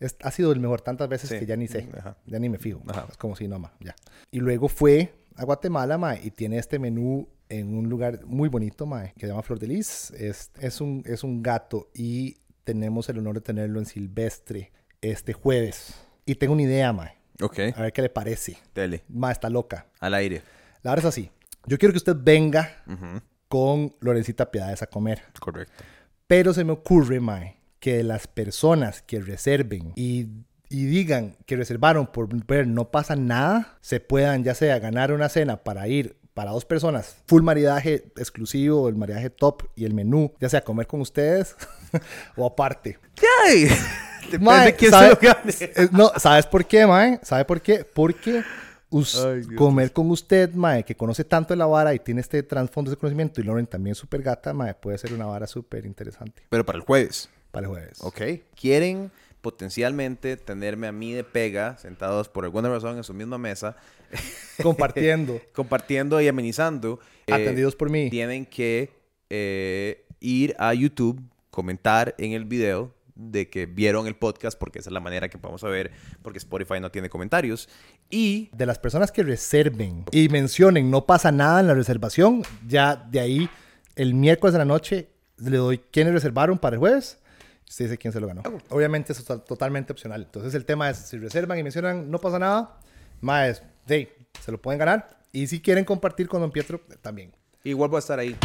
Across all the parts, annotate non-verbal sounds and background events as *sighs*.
Es- ha sido el mejor tantas veces Sí. que ya ni sé. Ajá. Ya ni me fijo. Ajá. Es como si no, ma, ya. Y luego fue a Guatemala, ma, y tiene este menú en un lugar muy bonito, ma, que se llama Flor de Lis. Es, es, un, es un gato y tenemos el honor de tenerlo en Silvestre este jueves. Y tengo una idea, ma. Ok. A ver qué le parece. Dele. Ma, está loca. Al aire. La verdad es así. Yo quiero que usted venga con Lorencita Piedades a comer. Correcto. Pero se me ocurre, Mae, que las personas que reserven y, y digan que reservaron por ver no pasa nada, se puedan ya sea ganar una cena para ir para dos personas, full maridaje exclusivo, el maridaje top y el menú, ya sea comer con ustedes *laughs* o aparte. ¡Ay! Depende *laughs* Mae, quién ¿sabe- se lo gane. *laughs* eh, No, ¿sabes por qué, Mae? ¿Sabe por qué? Porque Ay, comer con usted, Mae, que conoce tanto de la vara y tiene este trasfondo de conocimiento, y Lauren también súper gata, Mae, puede ser una vara súper interesante Pero para el jueves. Para el jueves. Ok. ¿Quieren potencialmente tenerme a mí de pega, sentados por alguna razón en su misma mesa, *laughs* Compartiendo. *laughs* compartiendo y amenizando? eh, Atendidos por mí. tienen que eh, ir a YouTube, comentar en el video de que vieron el podcast, porque esa es la manera que podemos saber, porque Spotify no tiene comentarios. Y De las personas que reserven y mencionen no pasa nada en la reservación, ya de ahí el miércoles de la noche le doy quiénes reservaron para el jueves. Usted dice quién se lo ganó. Obviamente eso está totalmente opcional. Entonces el tema es, si reservan y mencionan no pasa nada, más, de, se lo pueden ganar. Y si quieren compartir con Don Pietro, también. igual voy a estar ahí.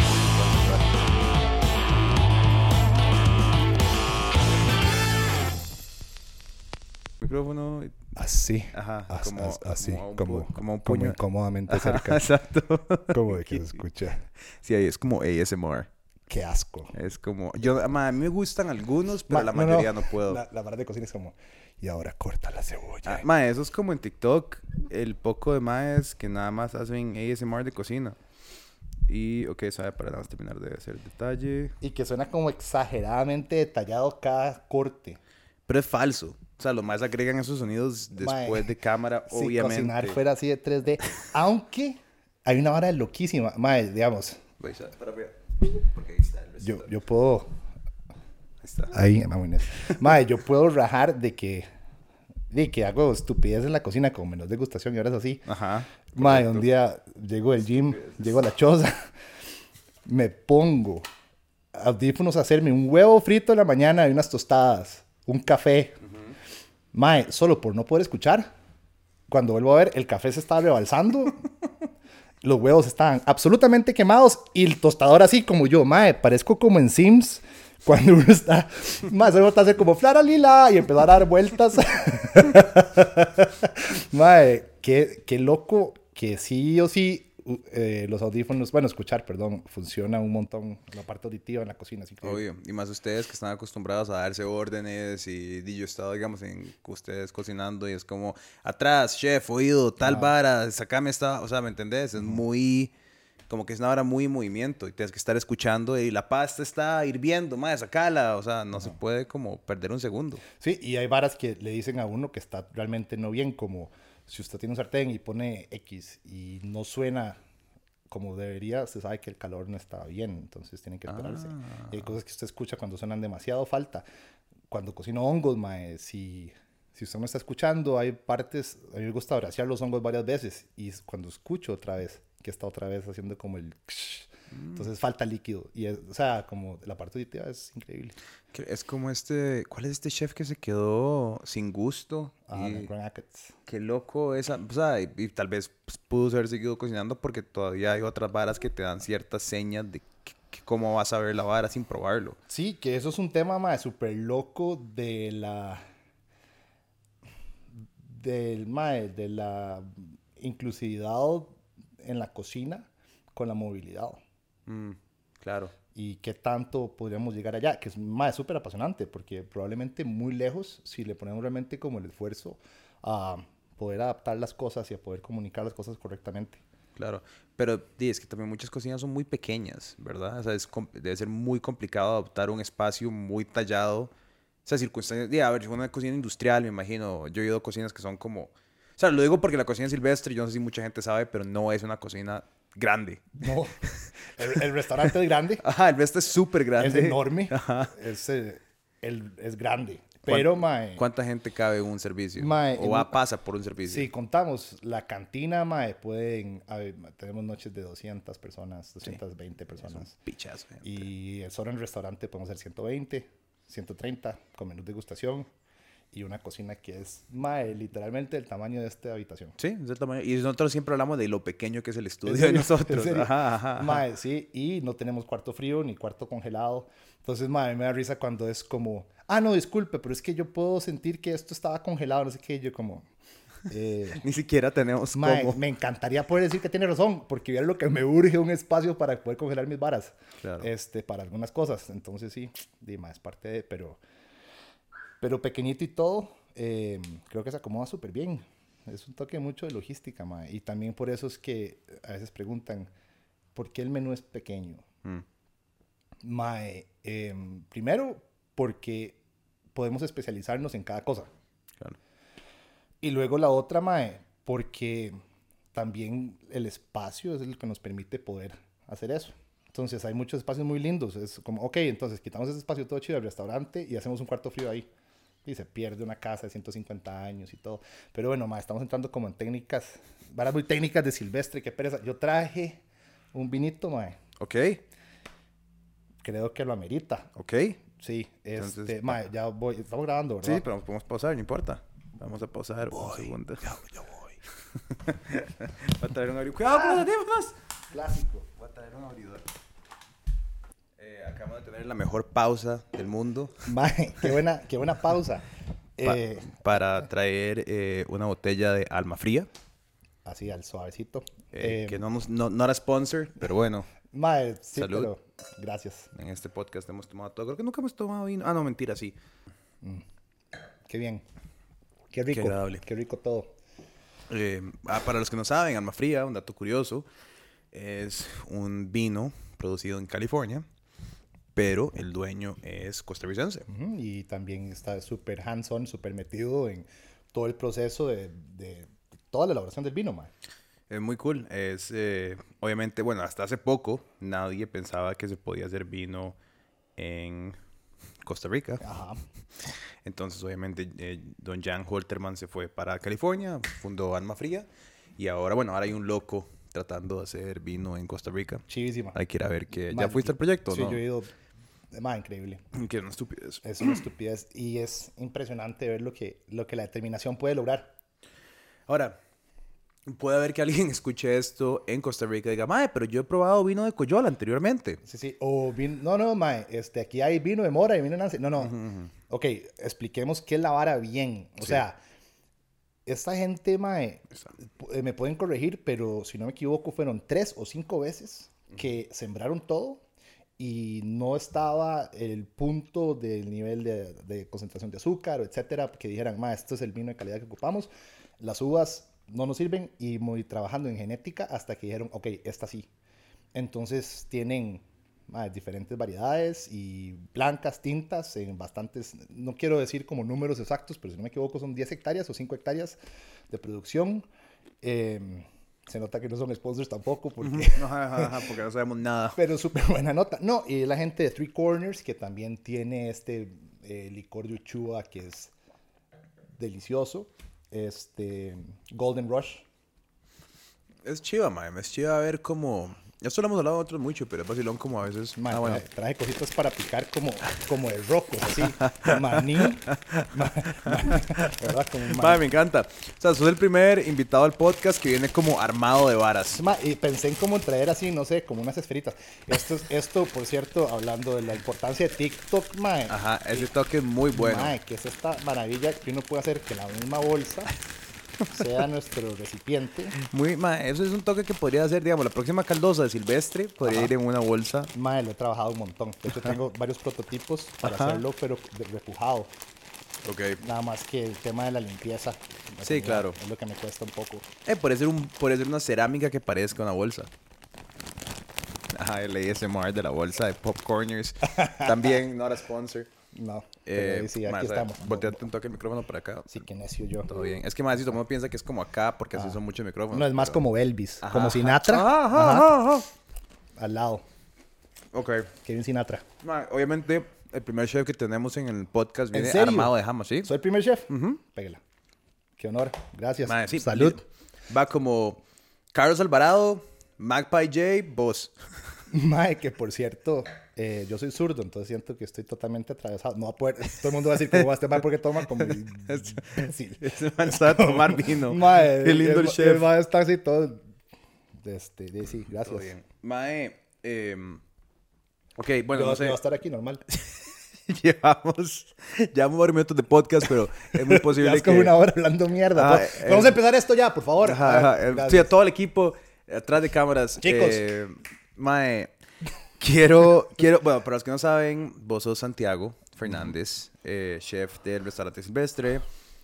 Micrófono. Así. Ajá, As- como, as- así, como un, como, pu- como un como puño. incómodamente Ajá, cerca. *laughs* exacto. como de que se *laughs* escucha. Sí, ahí es como ASMR. Qué asco. Es como... Yo, ma, a mí me gustan algunos, pero Ma- la no, mayoría no, puedo. La, la vara de cocina es como, y ahora corta la cebolla. Ah, ma, eso es como en TikTok, el poco de maes que nada más hacen ASMR de cocina. Y, ok, sabe, para nada más terminar de hacer el detalle. Y que suena como exageradamente detallado cada corte. Pero es falso. O sea, los más agregan esos sonidos después Mae, de cámara, *laughs* Si obviamente. cocinar fuera así de 3D. Aunque hay una vara loquísima. Mae, digamos, para. Porque ahí está el yo, yo puedo... Ahí está. Ahí, mamones. Mae, yo puedo rajar de que... De que hago estupidez en la cocina con menos degustación y ahora es así. Mae, correcto. un día llego del gym, llego a la choza, *laughs* me pongo audífonos a hacerme un huevo frito en la mañana y unas tostadas, un café. Mae, solo por no poder escuchar. Cuando vuelvo a ver, el café se estaba rebalsando. *laughs* Los huevos estaban absolutamente quemados y el tostador así como yo, mae, parezco como en Sims. *laughs* Cuando uno está, se vuelve a hacer como Flara Lila y empezar a dar vueltas. *laughs* Mae, qué, qué loco que sí o sí eh, los audífonos, bueno, escuchar, perdón, funciona un montón la parte auditiva en la cocina. Así que, Obvio. Y más ustedes que están acostumbrados a darse órdenes y, y yo he estado, digamos, en ustedes cocinando y es como, atrás, chef, oído, tal vara, sacame esta, o sea, ¿me entendés? Es muy, como que es una hora muy en movimiento y tienes que estar escuchando y la pasta está hirviendo, madre, sacala, o sea, no se puede como perder un segundo. Sí, y hay varas que le dicen a uno que está realmente no bien, como si usted tiene un sartén y pone X y no suena como debería, se sabe que el calor no está bien, entonces tiene que esperarse. Y hay cosas que usted escucha cuando suenan demasiado falta. Cuando cocino hongos, mae, si, si usted no está escuchando, hay partes, a mí me gusta brasear los hongos varias veces y cuando escucho otra vez, que está otra vez haciendo como el... Entonces falta líquido. Y es, o sea, como la parte auditiva es increíble. Es como este, ¿cuál es este chef que se quedó sin gusto? Ah, Y-. Qué loco esa, o sea, y, y tal vez pues, pudo haber seguido cocinando porque todavía hay otras varas que te dan ciertas señas de que- que cómo vas a ver la vara sin probarlo. Sí, que eso es un tema más súper loco de la. Del mae, de la inclusividad en la cocina con la movilidad. Mm, claro. Y qué tanto podríamos llegar allá, que es más súper apasionante, porque probablemente muy lejos, si le ponemos realmente como el esfuerzo a poder adaptar las cosas y a poder comunicar las cosas correctamente. Claro, pero es que también muchas cocinas son muy pequeñas, ¿verdad? O sea, es debe ser muy complicado adoptar un espacio muy tallado. O sea, circunstancias, di, a ver, una cocina industrial, me imagino, yo he ido a cocinas que son como... O sea, lo digo porque la cocina silvestre, yo no sé si mucha gente sabe, pero no es una cocina grande. No, el, el restaurante es grande, *laughs* Ajá, el resto es súper grande. es enorme, Ajá. es, eh, el, es grande, Pero, mae, ¿Cuánta gente cabe en un servicio? Mae, o va, pasa por un servicio. si contamos la cantina, mae, pueden, ver, tenemos noches de 200 personas, 220 personas. Pichazo. gente. Y solo en restaurante podemos ser 120, 130 con menú degustación y una cocina que es, mae, literalmente el tamaño de esta habitación. Sí, es del tamaño. Y nosotros siempre hablamos de lo pequeño que es el ¿En estudio de *laughs* nosotros. Ajá, ajá, ajá. Mae, sí, y no tenemos cuarto frío ni cuarto congelado. Entonces, mae, me da risa cuando es como, ah, no, disculpe, pero es que yo puedo sentir que esto estaba congelado, no sé qué, yo como... eh, *laughs* Ni siquiera tenemos mae, cómo. me encantaría poder decir que tiene razón, porque vieron lo que me urge un espacio para poder congelar mis varas. Claro. Este, para algunas cosas. Entonces, sí, Dima es parte de, pero, pero pequeñito y todo, eh, creo que se acomoda súper bien. Es un toque mucho de logística, mae. Y también por eso es que a veces preguntan, ¿por qué el menú es pequeño? Mm, Mae, em, primero, porque podemos especializarnos en cada cosa. claro. Y luego la otra, Mae, porque también el espacio es el que nos permite poder hacer eso. Entonces hay muchos espacios muy lindos. Es como, ok, entonces quitamos ese espacio todo chido del restaurante y hacemos un cuarto frío ahí. Y se pierde una casa de 150 años y todo. Pero bueno, Mae, estamos entrando como en técnicas, varas muy técnicas de silvestre, qué pereza. Yo traje un vinito, Mae. Ok, Creo que lo amerita. ok. Sí, este, Entonces, mae, ya voy, estamos grabando, ¿verdad? Sí, pero podemos pausar, no importa. Vamos a pausar un segundo. Ya, ya voy. *laughs* Voy a traer un abridor. ¡Cuidado con los! Clásico. Voy a traer un abridor. Acabamos de tener la mejor pausa del mundo *laughs* Mae, qué buena, qué buena pausa. pa- Eh, para traer eh, una botella de alma fría. así, al suavecito. eh, que no, nos, no, no era sponsor, pero bueno, Mae, sí, Salud. pero gracias. en este podcast hemos tomado todo. Creo que nunca hemos tomado vino. Ah, no, mentira, sí. Qué bien. Qué rico. Qué, agradable. rico todo. Ah, para los que no saben, Alma Fría, un dato curioso, es un vino producido en California, pero el dueño es costarricense. Ujú, Y también está súper hands-on, súper metido en todo el proceso de, de toda la elaboración del vino, mae. Es muy cool. Es, eh, obviamente, bueno, hasta hace poco nadie pensaba que se podía hacer vino en Costa Rica. Ajá. Entonces, obviamente, eh, don Jan Holterman se fue para California, fundó Alma Fría, y ahora, bueno, ahora hay un loco tratando de hacer vino en Costa Rica. Chivísima. Hay que ir a ver que... ¿Ya fuiste al proyecto, Sí, no? yo he ido. Mae, increíble. Que una estupidez. Es una estupidez y es impresionante ver lo que, lo que la determinación puede lograr. Ahora, puede haber que alguien *laughs* escuche esto en Costa Rica y diga, mae, pero yo he probado vino de Coyola anteriormente. Sí, sí. O vin- no, no, mae, este, aquí hay vino de mora y vino de Nancy. No, no. Ok, expliquemos qué es la vara bien. O Sí. sea, esta gente, mae, eh, me pueden corregir, pero si no me equivoco, fueron tres o cinco veces que sembraron todo y no estaba el punto del nivel de, de concentración de azúcar, etcétera, que dijeran, ma, esto es el vino de calidad que ocupamos. Las uvas no nos sirven y muy trabajando en genética hasta que dijeron, ok, esta sí. Entonces tienen ma, diferentes variedades y blancas, tintas, en bastantes, no quiero decir como números exactos, pero si no me equivoco son 10 hectáreas o 5 hectáreas de producción. Eh, se nota que no son sponsors tampoco, porque, *laughs* ajá, ajá, porque no sabemos nada. pero súper buena nota. No, y la gente de Three Corners, que también tiene este eh, licor de Uchua que es delicioso. Este, Golden Rush. Es chiva, mae. Es chiva ver cómo... Esto lo hemos hablado otros mucho, pero es vacilón como a veces... Ma, ah, bueno. traje, cositas para picar como, como de rocos, así. Maní. *laughs* ma- ma- ¿Verdad? Como maní. me encanta. O sea, sos el primer invitado al podcast que viene como armado de varas. Y pensé en cómo traer así, no sé, como unas esferitas. Esto, es- esto por cierto, hablando de la importancia de TikTok, mae. Ajá, ese toque es muy bueno. Mae, que es esta maravilla que uno puede hacer que la misma bolsa *laughs* sea nuestro recipiente. Muy, mae, eso es un toque que podría hacer, digamos, la próxima caldosa de Silvestre podría Ajá. ir en una bolsa. Mae, lo he trabajado un montón. De hecho, tengo *laughs* varios prototipos para Ajá. hacerlo, pero repujado. Ok. Nada más que el tema de la limpieza. la Sí, claro. Es lo que me cuesta un poco. Eh, puede ser, un, puede ser una cerámica que parezca una bolsa. Ajá, el ASMR de la bolsa de Popcorners. *laughs* También, not a sponsor. No. Eh, sí, aquí estamos. Volteate un toque el micrófono para acá. Sí, que necio yo. Todo bien. Es que más si mundo piensa que es como acá porque así son muchos micrófonos. No, es más como Elvis. Como. Sinatra. Ajá, ajá. Al lado. Ok. Kevin Sinatra. Obviamente, el primer chef que tenemos en el podcast viene armado de jamás, ¿sí? ¿Soy el primer chef? Pégala. Qué honor. Gracias. Salud. Va como Carlos Alvarado, Magpie J, vos. *laughs* Mae, que por cierto, eh, yo soy zurdo, entonces siento que estoy totalmente atravesado. No va a poder, todo el mundo va a decir cómo va este mae porque toma como *laughs* imbécil. *laughs* Ese man sabe *laughs* tomar vino. Mae, Qué lindo el, ma- chef. mae está así todo. Este, de- sí, gracias. Todo bien. Mae, eh, ok, bueno, Yo, no sé. voy a estar aquí normal. llevamos, llevamos varios minutos de podcast, pero es muy posible Ya es que... como una hora hablando mierda. Ah, eh, Vamos a empezar esto ya, por favor. Ajá, A ajá, ver, eh. Sí, a todo el equipo atrás de cámaras. Chicos. eh, mae, quiero, quiero, bueno, para los que no saben, vos sos Santiago Fernández, eh, chef del restaurante Silvestre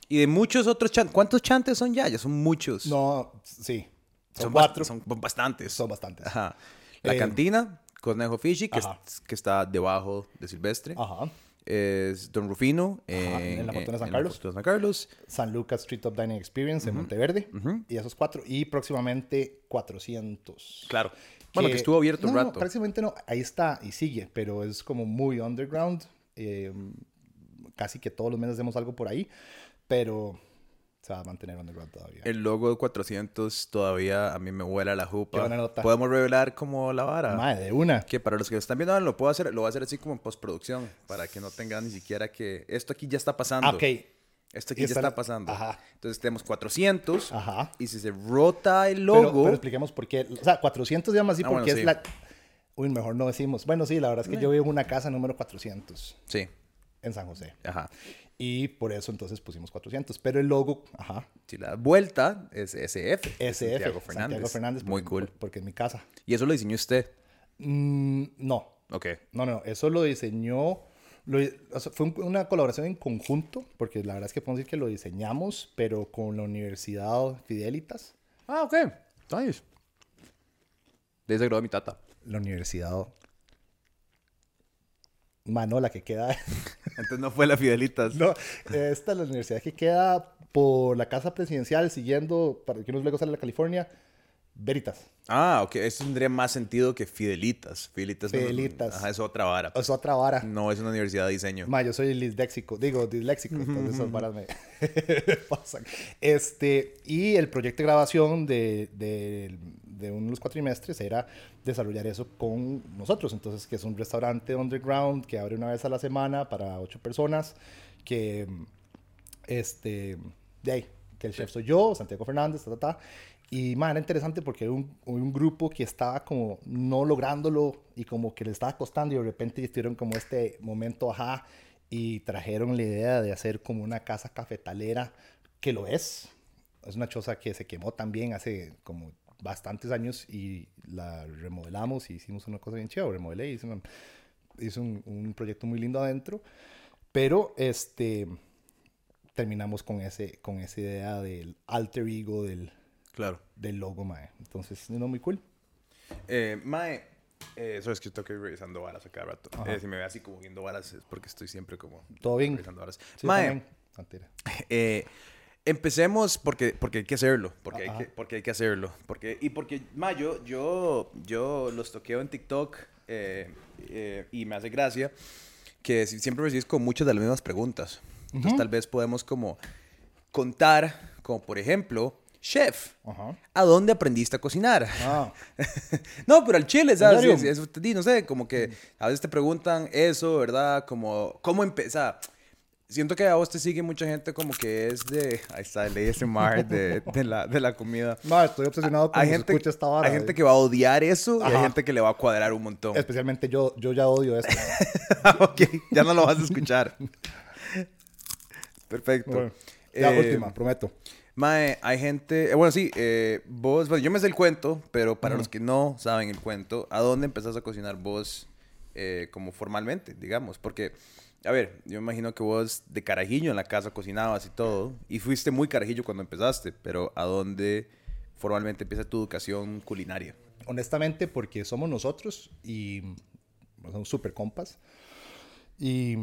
y de muchos otros chantes. ¿Cuántos chantes son ya? Ya son muchos. No, sí. Son, son cuatro. Son bastantes. Son bastantes. Ajá. La Eh, cantina, Conejo Fishy, que, es- que está debajo de Silvestre. Ajá. Es Don Rufino en la Fortuna San en Carlos. Fortuna San Carlos. San Lucas Street of Dining Experience en Monteverde. Y esos cuatro. Y próximamente 400. Claro. Bueno, que estuvo abierto un no, rato. No, prácticamente no. Ahí está y sigue, pero es como muy underground. Eh, casi que todos los meses hacemos algo por ahí, pero se va a mantener underground todavía. El logo de 400 todavía a mí me huele a la jupa. Podemos revelar como la vara. Madre, de una. Que para los que lo están viendo, ahora lo puedo hacer, lo voy a hacer así como en postproducción, para que no tengan ni siquiera que esto aquí ya está pasando. Ah, ok. Esto aquí Y ya están- está pasando. Ajá. Entonces tenemos 400 Ajá. y si se rota el logo, pero expliquemos por qué. O sea, 400 se llama así Ah, porque bueno, es la... Uy, mejor no decimos. Bueno, sí, la verdad es que yo vivo en una casa número 400 sí, en San José. ajá. Y por eso entonces pusimos 400. Pero el logo, ajá, Si la vuelta es SF. SF. Santiago Fernández. Santiago Fernández. Muy porque- cool. Porque es mi casa. Y eso lo diseñó usted. Mm, no, Ok. no, no. Eso lo diseñó... lo- o sea, fue un- una colaboración en conjunto, porque la verdad es que podemos decir que lo diseñamos, pero con la Universidad Fidelitas. Ah, ok. Nice. De ese graduó mi tata. La Universidad... Mano, la que queda... *laughs* Entonces no fue la Fidelitas. No, esta es la universidad que queda por la casa presidencial siguiendo, para que unos luego sale a California, Veritas. Ah, ok. Eso tendría más sentido que Fidelitas. Fidelitas. no- Fidelitas. ajá, es otra vara. Es otra vara. No es una universidad de diseño. Ma, yo soy disléxico, digo, disléxico, entonces esas varas me *laughs* pasan. Este, y el proyecto de grabación de, de, de uno de los cuatrimestres era desarrollar eso con nosotros. Entonces, que es un restaurante underground que abre una vez a la semana para ocho personas, que, este, de ahí, que el chef soy yo, Santiago Fernández, ta, ta, ta. Y, man, era interesante porque era un, un grupo que estaba como no lográndolo y como que le estaba costando y de repente estuvieron como este momento, ajá, y trajeron la idea de hacer como una casa cafetalera, que lo es. Es una choza que se quemó también hace como bastantes años y la remodelamos y hicimos una cosa bien chévere. Remodelé y hice, una- hice un, un proyecto muy lindo adentro. Pero este terminamos con, ese, con esa idea del alter ego del, Claro. del logo, mae. Entonces, no, muy cool. Eh, mae, eh, eso es que estoy revisando varas a cada rato. Eh, si me ve así como viendo varas es porque estoy siempre como Todo bien. revisando varas. Sí, mae, *laughs* eh, empecemos porque, porque hay que hacerlo. Porque hay que, porque hay que hacerlo. Porque, y porque, mae, yo, yo, yo los toqueo en TikTok eh, eh, y me hace gracia que si- siempre recibes con muchas de las mismas preguntas. Entonces, tal vez podemos como contar, como por ejemplo, chef, Ajá. ¿a dónde aprendiste a cocinar? Ah, *laughs* no, pero al chile, ¿sabes? eso te di, no sé, como que a veces te preguntan eso, ¿verdad? Como, ¿cómo empezar? Siento que a vos te sigue mucha gente como que es de... Ahí está el ASMR de, *laughs* de, la, de la comida. mae, estoy obsesionado con Hay gente, escucha esta vara. hay gente que va a odiar eso y hay Ajá. gente que le va a cuadrar un montón. Especialmente yo, yo ya odio esto. *laughs* ok, ya no lo vas a escuchar. Perfecto. Bueno, ya, Eh, última, prometo. Mae, hay gente, eh, bueno, sí, eh, vos, bueno, yo me sé el cuento, pero para los que no saben el cuento, ¿a dónde empezás a cocinar vos eh, como formalmente, digamos? Porque, a ver, yo me imagino que vos de carajillo en la casa cocinabas y todo, y fuiste muy carajillo cuando empezaste, pero ¿a dónde formalmente empieza tu educación culinaria? honestamente, porque somos nosotros y somos super compas. Y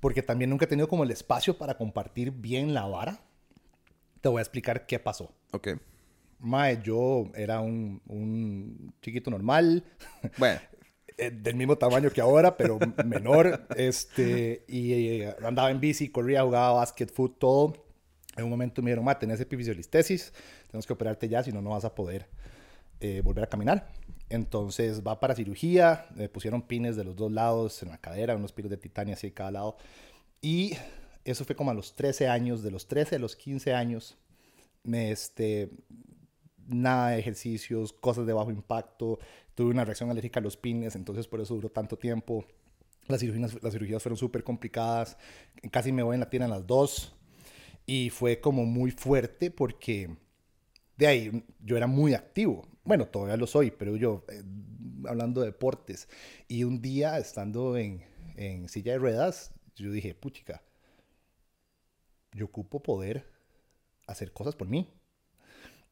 porque también nunca he tenido como el espacio para compartir bien la vara. Te voy a explicar qué pasó. Ok. Mae, yo era un, un chiquito normal. *laughs* Bueno, eh, del mismo tamaño que ahora, pero *laughs* menor. Este, y eh, andaba en bici, corría, jugaba básquet, fútbol, todo. En un momento me dijeron, ma, tenés epifisiolistesis, tenemos que operarte ya, si no, no vas a poder eh, volver a caminar. Entonces va para cirugía, le pusieron pines de los dos lados en la cadera, unos pinos de titanio así de cada lado. Y eso fue como a los 13 años, de los 13 a los 15 años, me, este, nada de ejercicios, cosas de bajo impacto, tuve una reacción alérgica a los pines, entonces por eso duró tanto tiempo. Las cirugías, las cirugías fueron súper complicadas, casi me voy en la tienda a las dos y fue como muy fuerte porque de ahí yo era muy activo. Bueno, todavía lo soy, pero yo eh, hablando de deportes. Y un día estando en, en silla de ruedas, yo dije, puchica, yo ocupo poder hacer cosas por mí.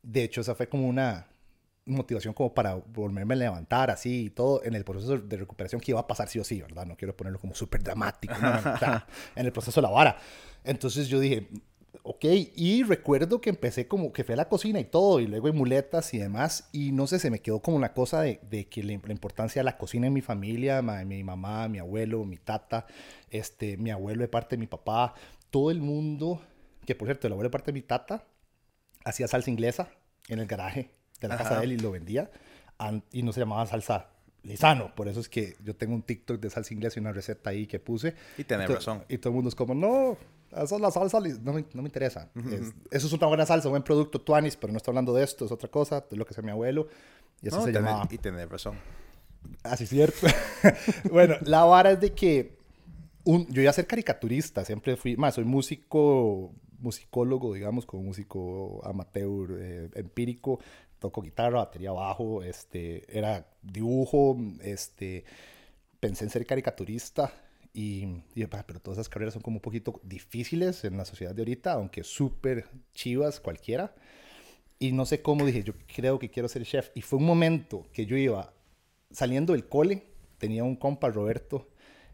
De hecho, esa fue como una motivación como para volverme a levantar así y todo en el proceso de recuperación que iba a pasar sí o sí, ¿verdad? No quiero ponerlo como súper dramático, *laughs* en el proceso de la vara. Entonces yo dije, ok, y recuerdo que empecé como que fue a la cocina y todo, y luego en muletas y demás, y no sé, se me quedó como una cosa de, de que la, importancia de la cocina en mi familia, mi mamá, mi abuelo, mi tata, este, mi abuelo de parte de mi papá, todo el mundo, que por cierto, el abuelo de parte de mi tata, hacía salsa inglesa en el garaje de la casa de él y lo vendía, y no se llamaba salsa lisano. Por eso es que yo tengo un TikTok de salsa inglesa y una receta ahí que puse. Y tenés razón. Y todo el mundo es como, no, esa es la salsa, no me, no me interesa. eso es una buena salsa, un buen producto, tuanis, pero no estoy hablando de esto, es otra cosa, es lo que hace mi abuelo. Y eso se llama... Y tenés razón. Así es cierto. *laughs* bueno, la vara es de que un, yo iba a ser caricaturista, siempre fui, más, soy músico, musicólogo, digamos, como músico amateur, eh, empírico, toco guitarra, batería bajo, este, era dibujo, este, pensé en ser caricaturista y, y pero todas esas carreras son como un poquito difíciles en la sociedad de ahorita, aunque súper chivas cualquiera. Y no sé cómo dije, yo creo que quiero ser chef. Y fue un momento que yo iba saliendo del cole, tenía un compa, Roberto,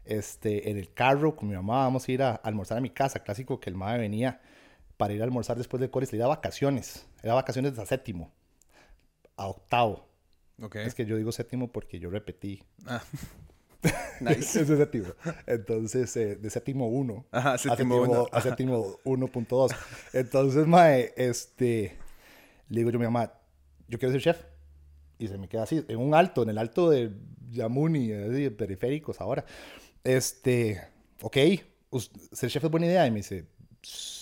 este, en el carro con mi mamá, vamos a ir a, almorzar a mi casa, clásico que el madre venía para ir a almorzar después del cole, le da vacaciones, era vacaciones de séptimo a octavo. Okay. Es que yo digo séptimo porque yo repetí. Ah. *laughs* nice. es séptimo. Entonces, eh, de séptimo 1 a séptimo 1. A séptimo 1.2. Entonces, mae, este, le digo yo a mi mamá, yo quiero ser chef. Y se me queda así, en un alto, en el alto de Yamuni, así, periféricos ahora. Este, ok, ser chef es buena idea. Y me dice,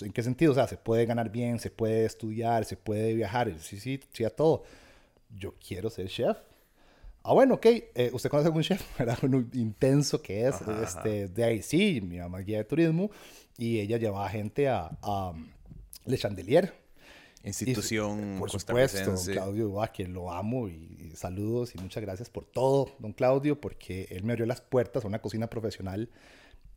¿en qué sentido? O sea, se puede ganar bien, se puede estudiar, se puede viajar. Sí, sí, sí, a todo. Yo quiero ser chef. Ah, bueno, ok. Eh, ¿Usted conoce algún chef? *laughs* Era un intenso que es. este, De ahí sí, mi mamá guía de turismo y ella llevaba gente a, a Le Chandelier. Institución Por supuesto, don Claudio, a quien lo amo y, saludos y muchas gracias por todo, don Claudio, porque él me abrió las puertas a una cocina profesional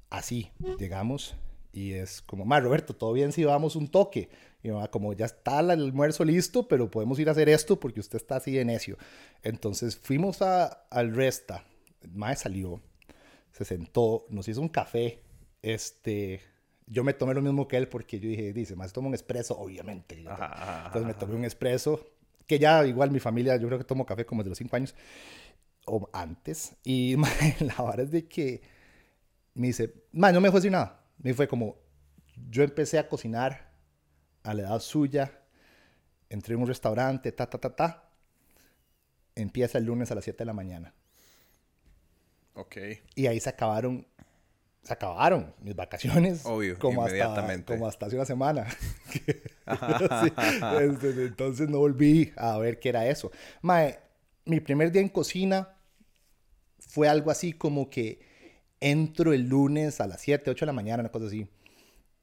así, llegamos y es como, más Roberto, todo bien si vamos un toque. Y como ya está el almuerzo listo, pero podemos ir a hacer esto porque usted está así de necio. Entonces fuimos a, al Resta, Mae salió, se sentó, nos hizo un café. Este, yo me tomé lo mismo que él porque yo dije, dice, más tomo un espresso, obviamente. Entonces me tomé un espresso, que ya igual mi familia, yo creo que tomo café como de los cinco años o antes. Y *laughs* la verdad es de que me dice, no me dejó decir nada me fue como, yo empecé a cocinar a la edad suya, entré en un restaurante, ta, ta, ta, ta. Empieza el lunes a las 7 de la mañana. Ok. Y ahí se acabaron, se acabaron mis vacaciones. Obvio, como inmediatamente. Hasta, como hasta hace una semana. *laughs* *laughs* Este, entonces no volví a ver qué era eso. Mae, mi primer día en cocina fue algo así como que entro el lunes a las 7, 8 de la mañana, una cosa así.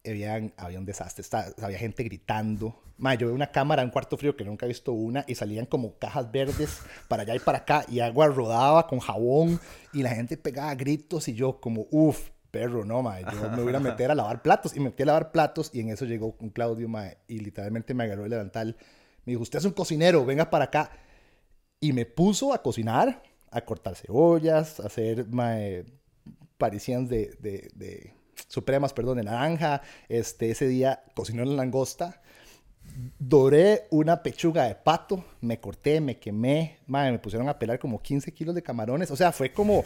Habían, había un desastre, había gente gritando. Ma, yo veo una cámara en un cuarto frío que nunca he visto una y salían como cajas verdes para allá y para acá y agua rodaba con jabón y la gente pegaba gritos y yo como, uff, perro, no, ma, yo me voy a *laughs* meter a lavar platos y me metí a lavar platos y en eso llegó un Claudio, ma, y literalmente me agarró el delantal. Me dijo, usted es un cocinero, venga para acá. Y me puso a cocinar, a cortar cebollas, a hacer ma, parecían de, de, de, supremas, perdón, de naranja. Este, ese día cocinó la langosta doré una pechuga de pato, me corté, me quemé, madre, me pusieron a pelar como 15 kilos de camarones. O sea, fue como,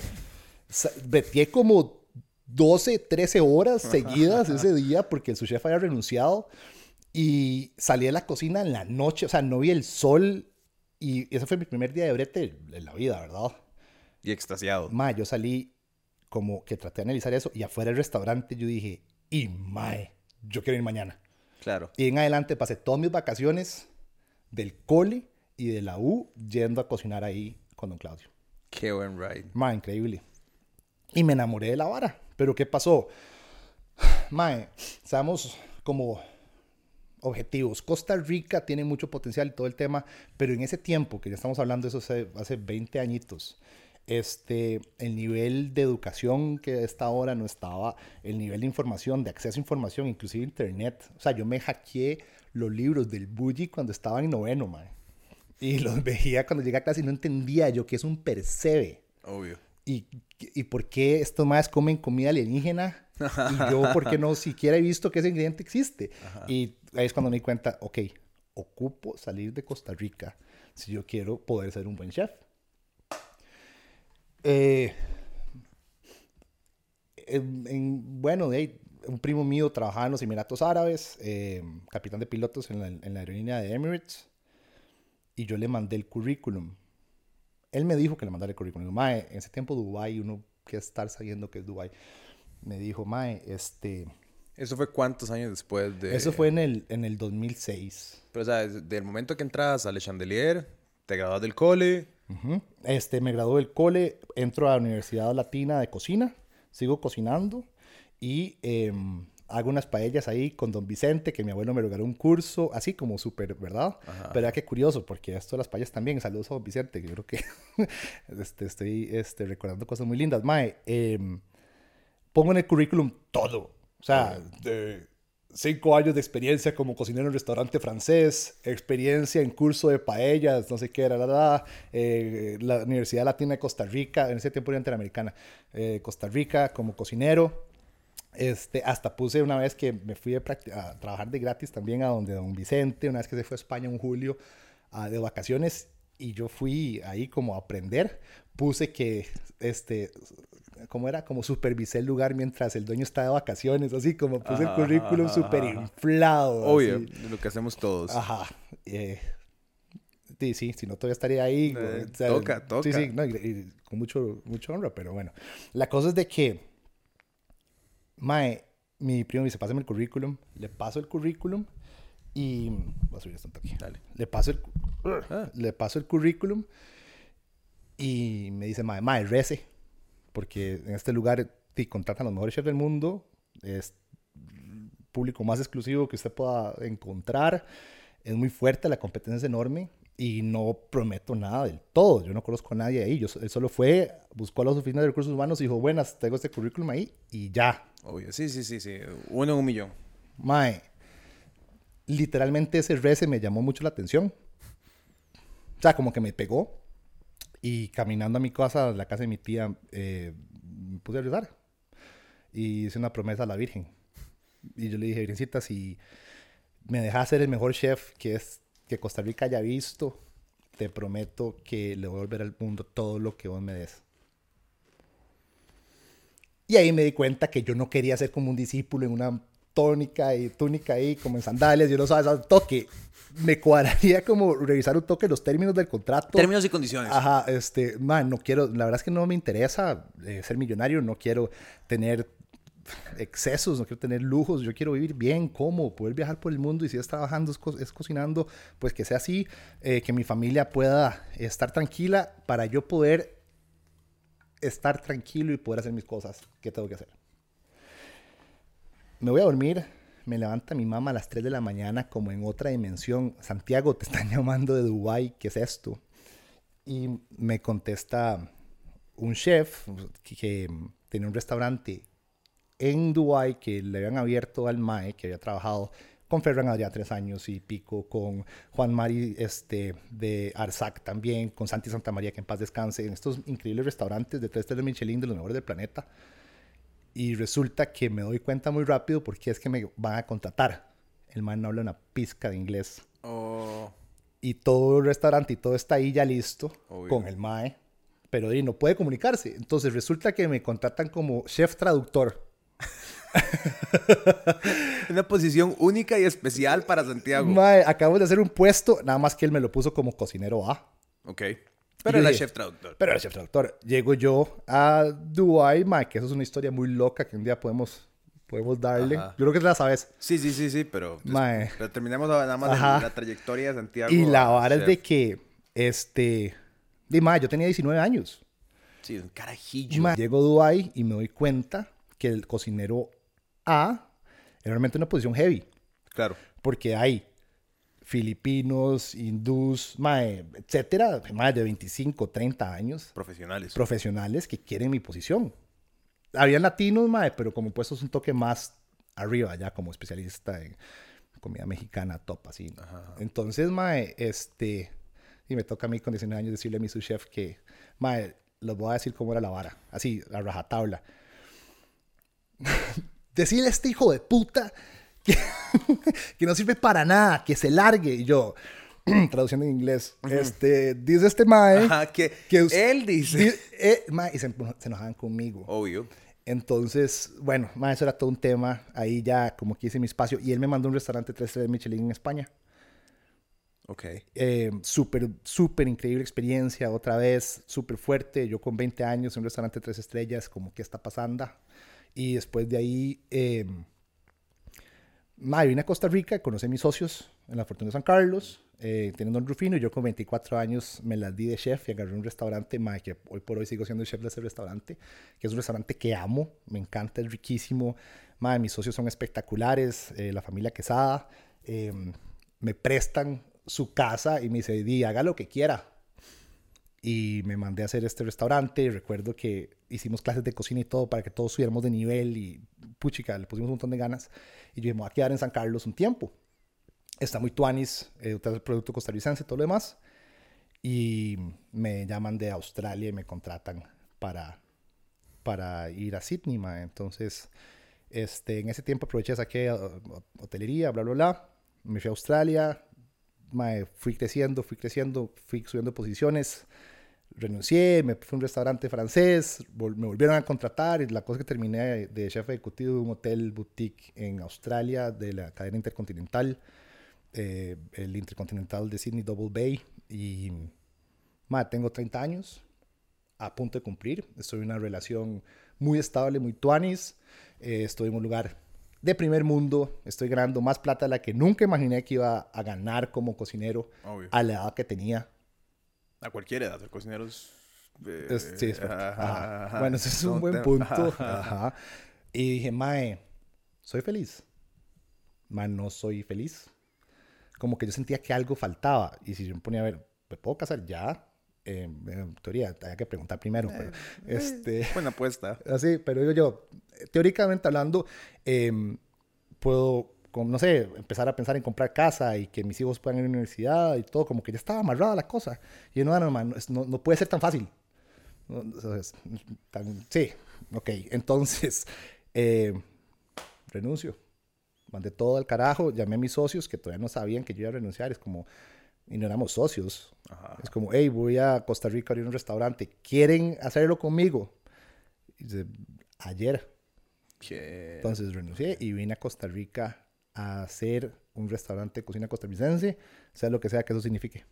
metí como 12, 13 horas seguidas ese día porque su chef había renunciado. Y salí de la cocina en la noche, o sea, no vi el sol. Y ese fue mi primer día de brete en la vida, ¿verdad? Y extasiado. Mae, yo salí como que traté de analizar eso y afuera del restaurante yo dije, y mae, yo quiero ir mañana. Claro. Y en adelante pasé todas mis vacaciones del cole y de la U yendo a cocinar ahí con don Claudio. Qué buen ride. Mae, increíble. Y me enamoré de la vara. Pero ¿qué pasó? *sighs* Mae, seamos como objetivos. Costa Rica tiene mucho potencial y todo el tema, pero en ese tiempo, que ya estamos hablando de eso hace, hace 20 añitos, este, el nivel de educación que está ahora no estaba, el nivel de información, de acceso a información, inclusive internet. O sea, yo me hackeé los libros del Bully cuando estaba en noveno, man. Y los *laughs* veía cuando llegué a clase y no entendía yo que es un percebe. Obvio. Y, y por qué estos más comen comida alienígena *laughs* y yo, ¿por qué no siquiera he visto que ese ingrediente existe? Y ahí es cuando me di cuenta, ok, ocupo salir de Costa Rica si yo quiero poder ser un buen chef. Eh, en, bueno, un primo mío trabajaba en los Emiratos Árabes, eh, capitán de pilotos en la, en la, aerolínea de Emirates, y yo le mandé el currículum. Él me dijo que le mandara el currículum. Mae, en ese tiempo Dubai uno que estar sabiendo que es Dubai me dijo, Mae, este... ¿Eso fue cuántos años después de...? Eso fue en el, en el 2006. Pero, o sea, del momento que entras a Le Chandelier, te graduas del cole, este, me gradué del cole, entro a la Universidad Latina de Cocina, sigo cocinando y em, hago unas paellas ahí con don Vicente, que mi abuelo me regaló un curso, así como súper, ¿verdad? Pero ya qué curioso, porque esto de las paellas también, saludos a don Vicente, que yo creo que *laughs* este, estoy este, recordando cosas muy lindas. Mae, em, pongo en el currículum todo, o sea, de cinco años de experiencia como cocinero en restaurante francés, experiencia en curso de paellas, no sé qué era, la, eh, la Universidad Latina de Costa Rica, en ese tiempo era interamericana, eh, Costa Rica como cocinero. Este, hasta puse una vez que me fui a, trabajar de gratis también a donde don Vicente, una vez que se fue a España en julio de vacaciones y yo fui ahí como a aprender, puse que este, ¿cómo era? Como supervisé el lugar mientras el dueño estaba de vacaciones, así como puse el currículum súper inflado. Obvio, lo que hacemos todos. Ajá. Eh, sí, sí, si no todavía estaría ahí. Eh, toca, toca. Sí, sí, no, con mucho, mucho honra, pero bueno. La cosa es de que, Mae, mi primo me dice, pásame el currículum, le paso el currículum y... Voy a subir esto aquí. Dale. Le paso el, ah. le paso el currículum y me dice, Mae, Mae, rece porque en este lugar te contratan los mejores chefs del mundo, es público más exclusivo que usted pueda encontrar, es muy fuerte, la competencia es enorme y no prometo nada del todo, yo no conozco a nadie ahí, yo, él solo fue, buscó a las oficinas de recursos humanos y dijo, buenas, tengo este currículum ahí y ya. Obvio, sí, sí, sí, sí, uno en un millón. Mae, literalmente ese rece me llamó mucho la atención. O sea, como que me pegó. Y caminando a mi casa, a la casa de mi tía, eh, me puse a rezar. Y hice una promesa a la Virgen. Y yo le dije, Virgencita, si me dejas ser el mejor chef que, es, que Costa Rica haya visto, te prometo que le voy a volver al mundo todo lo que vos me des. Y ahí me di cuenta que yo no quería ser como un discípulo en una tónica y túnica ahí, como en sandalias, yo no sabía, toque me cuadraría como revisar un toque los términos del contrato. Términos y condiciones. Ajá, este, man, no quiero, la verdad es que no me interesa eh, ser millonario, no quiero tener excesos, no quiero tener lujos, yo quiero vivir bien, cómo, poder viajar por el mundo y si es trabajando, es, cocinando, pues que sea así, eh, que mi familia pueda estar tranquila para yo poder estar tranquilo y poder hacer mis cosas que tengo que hacer. Me voy a dormir me levanta mi mamá a las 3 de la mañana como en otra dimensión. Santiago, te están *laughs* llamando de Dubai, ¿qué es esto? Y me contesta un chef que, tenía un restaurante en Dubai que le habían abierto al MAE, que había trabajado con Ferran ya tres años y pico, con Juan Mari este, de Arzac también, con Santi Santa María, que en paz descanse, en estos increíbles restaurantes de tres de Michelin, de los mejores del planeta y resulta que me doy cuenta muy rápido porque es que me van a contratar El man no habla una pizca de inglés. Oh, Y todo el restaurante y todo está ahí ya listo Obvio. con el mae. Pero no puede comunicarse. Entonces resulta que me contratan como chef traductor. *laughs* una posición única y especial para Santiago. Mae, acabamos de hacer un puesto, nada más que él me lo puso como cocinero A. ok. Pero era chef traductor. Pero era chef traductor. Llego yo a Dubai, mae, que eso es una historia muy loca que un día podemos, podemos darle. Ajá. Yo creo que la sabes. Sí, sí, sí, sí, pero, pues, Mae. pero terminemos nada más Ajá. de la trayectoria de Santiago. Y la vara es de que, este, di, mae, yo tenía 19 años. Sí, un carajillo. Ma, Llego a Dubai y me doy cuenta que el cocinero A era realmente una posición heavy. Claro. Porque hay filipinos, hindús, mae, etcétera, más de 25, 30 años, Profesionales. profesionales que quieren mi posición. Habían latinos, mae, pero como puestos un toque más arriba, ya como especialista en comida mexicana top, así. Entonces, mae, este, y me toca a mí con 19 años decirle a mi subchef que, mae, les voy a decir cómo era la vara, así, la rajatabla. *laughs* Decirle a este hijo de puta que, *laughs* que no sirve para nada, que se largue. Y yo, *clears throat* traduciendo en inglés, este, dice este mae. Ajá, que, él dice. di- eh, mae, y se, se enojaban conmigo. Obvio. Entonces, bueno, mae, eso era todo un tema. Ahí ya como que hice mi espacio. Y él me mandó un restaurante 3 estrellas Michelin en España. Ok. Eh, súper, súper increíble experiencia, otra vez, súper fuerte. Yo con 20 años en un restaurante tres estrellas, como que está pasando. Y después de ahí, eh, mae, vine a Costa Rica, conocí a mis socios en la Fortuna de San Carlos, eh, teniendo un Rufino. y Yo con 24 años me las di de chef y agarré un restaurante, mae, que hoy por hoy sigo siendo el chef de ese restaurante, que es un restaurante que amo, me encanta, es riquísimo. Mae, mis socios son espectaculares, eh, la familia Quesada. eh, me prestan su casa y me dice, di, haga lo que quiera. Y me mandé a hacer este restaurante. Recuerdo que hicimos clases de cocina y todo para que todos subiéramos de nivel y puchica, le pusimos un montón de ganas. Y yo me voy a quedar en San Carlos un tiempo. Está muy tuanis, eh, el producto costarricense todo lo demás. Y me llaman de Australia y me contratan para, para ir a Sydney, ma. Entonces, este, en ese tiempo aproveché, saqué uh, hotelería, bla, bla, bla. Me fui a Australia, mae, fui creciendo, fui creciendo, fui subiendo posiciones, renuncié, me fui a un restaurante francés, vol- me volvieron a contratar y la cosa que terminé de, de chef ejecutivo de un hotel boutique en Australia de la cadena Intercontinental, eh, el Intercontinental de Sydney Double Bay y mae, tengo 30 años, a punto de cumplir, estoy en una relación muy estable, muy tuanis, eh, estoy en un lugar de primer mundo, estoy ganando más plata de la que nunca imaginé que iba a ganar como cocinero Obvio. a la edad que tenía. A cualquier edad, ser cocineros. eh, Es- sí, es ajá, Ajá. ajá. Bueno, ese es un buen punto. ajá. Y dije, Mae, soy feliz. Mae, no soy feliz. Como que yo sentía que algo faltaba. Y si yo me ponía a ver, ¿me puedo casar ya? Eh, en teoría, había que preguntar primero. pero, este, Buena apuesta. *laughs* Así, pero digo yo, teóricamente hablando, em, puedo, no sé, empezar a pensar en comprar casa y que mis hijos puedan ir a la universidad y todo, como que ya estaba amarrada la cosa. Y yo, no, no, man, no, no, puede ser tan fácil. No, es tan- sí, ok. Entonces, *laughs* eh, renuncio. Mandé todo al carajo, llamé a mis socios que todavía no sabían que yo iba a renunciar. Es como, y no éramos socios. Ajá. Es como, hey, voy a Costa Rica a abrir un restaurante. ¿Quieren hacerlo conmigo? Y dice, ayer. Entonces renuncié y vine a Costa Rica a hacer un restaurante de cocina costarricense, sea lo que sea que eso signifique.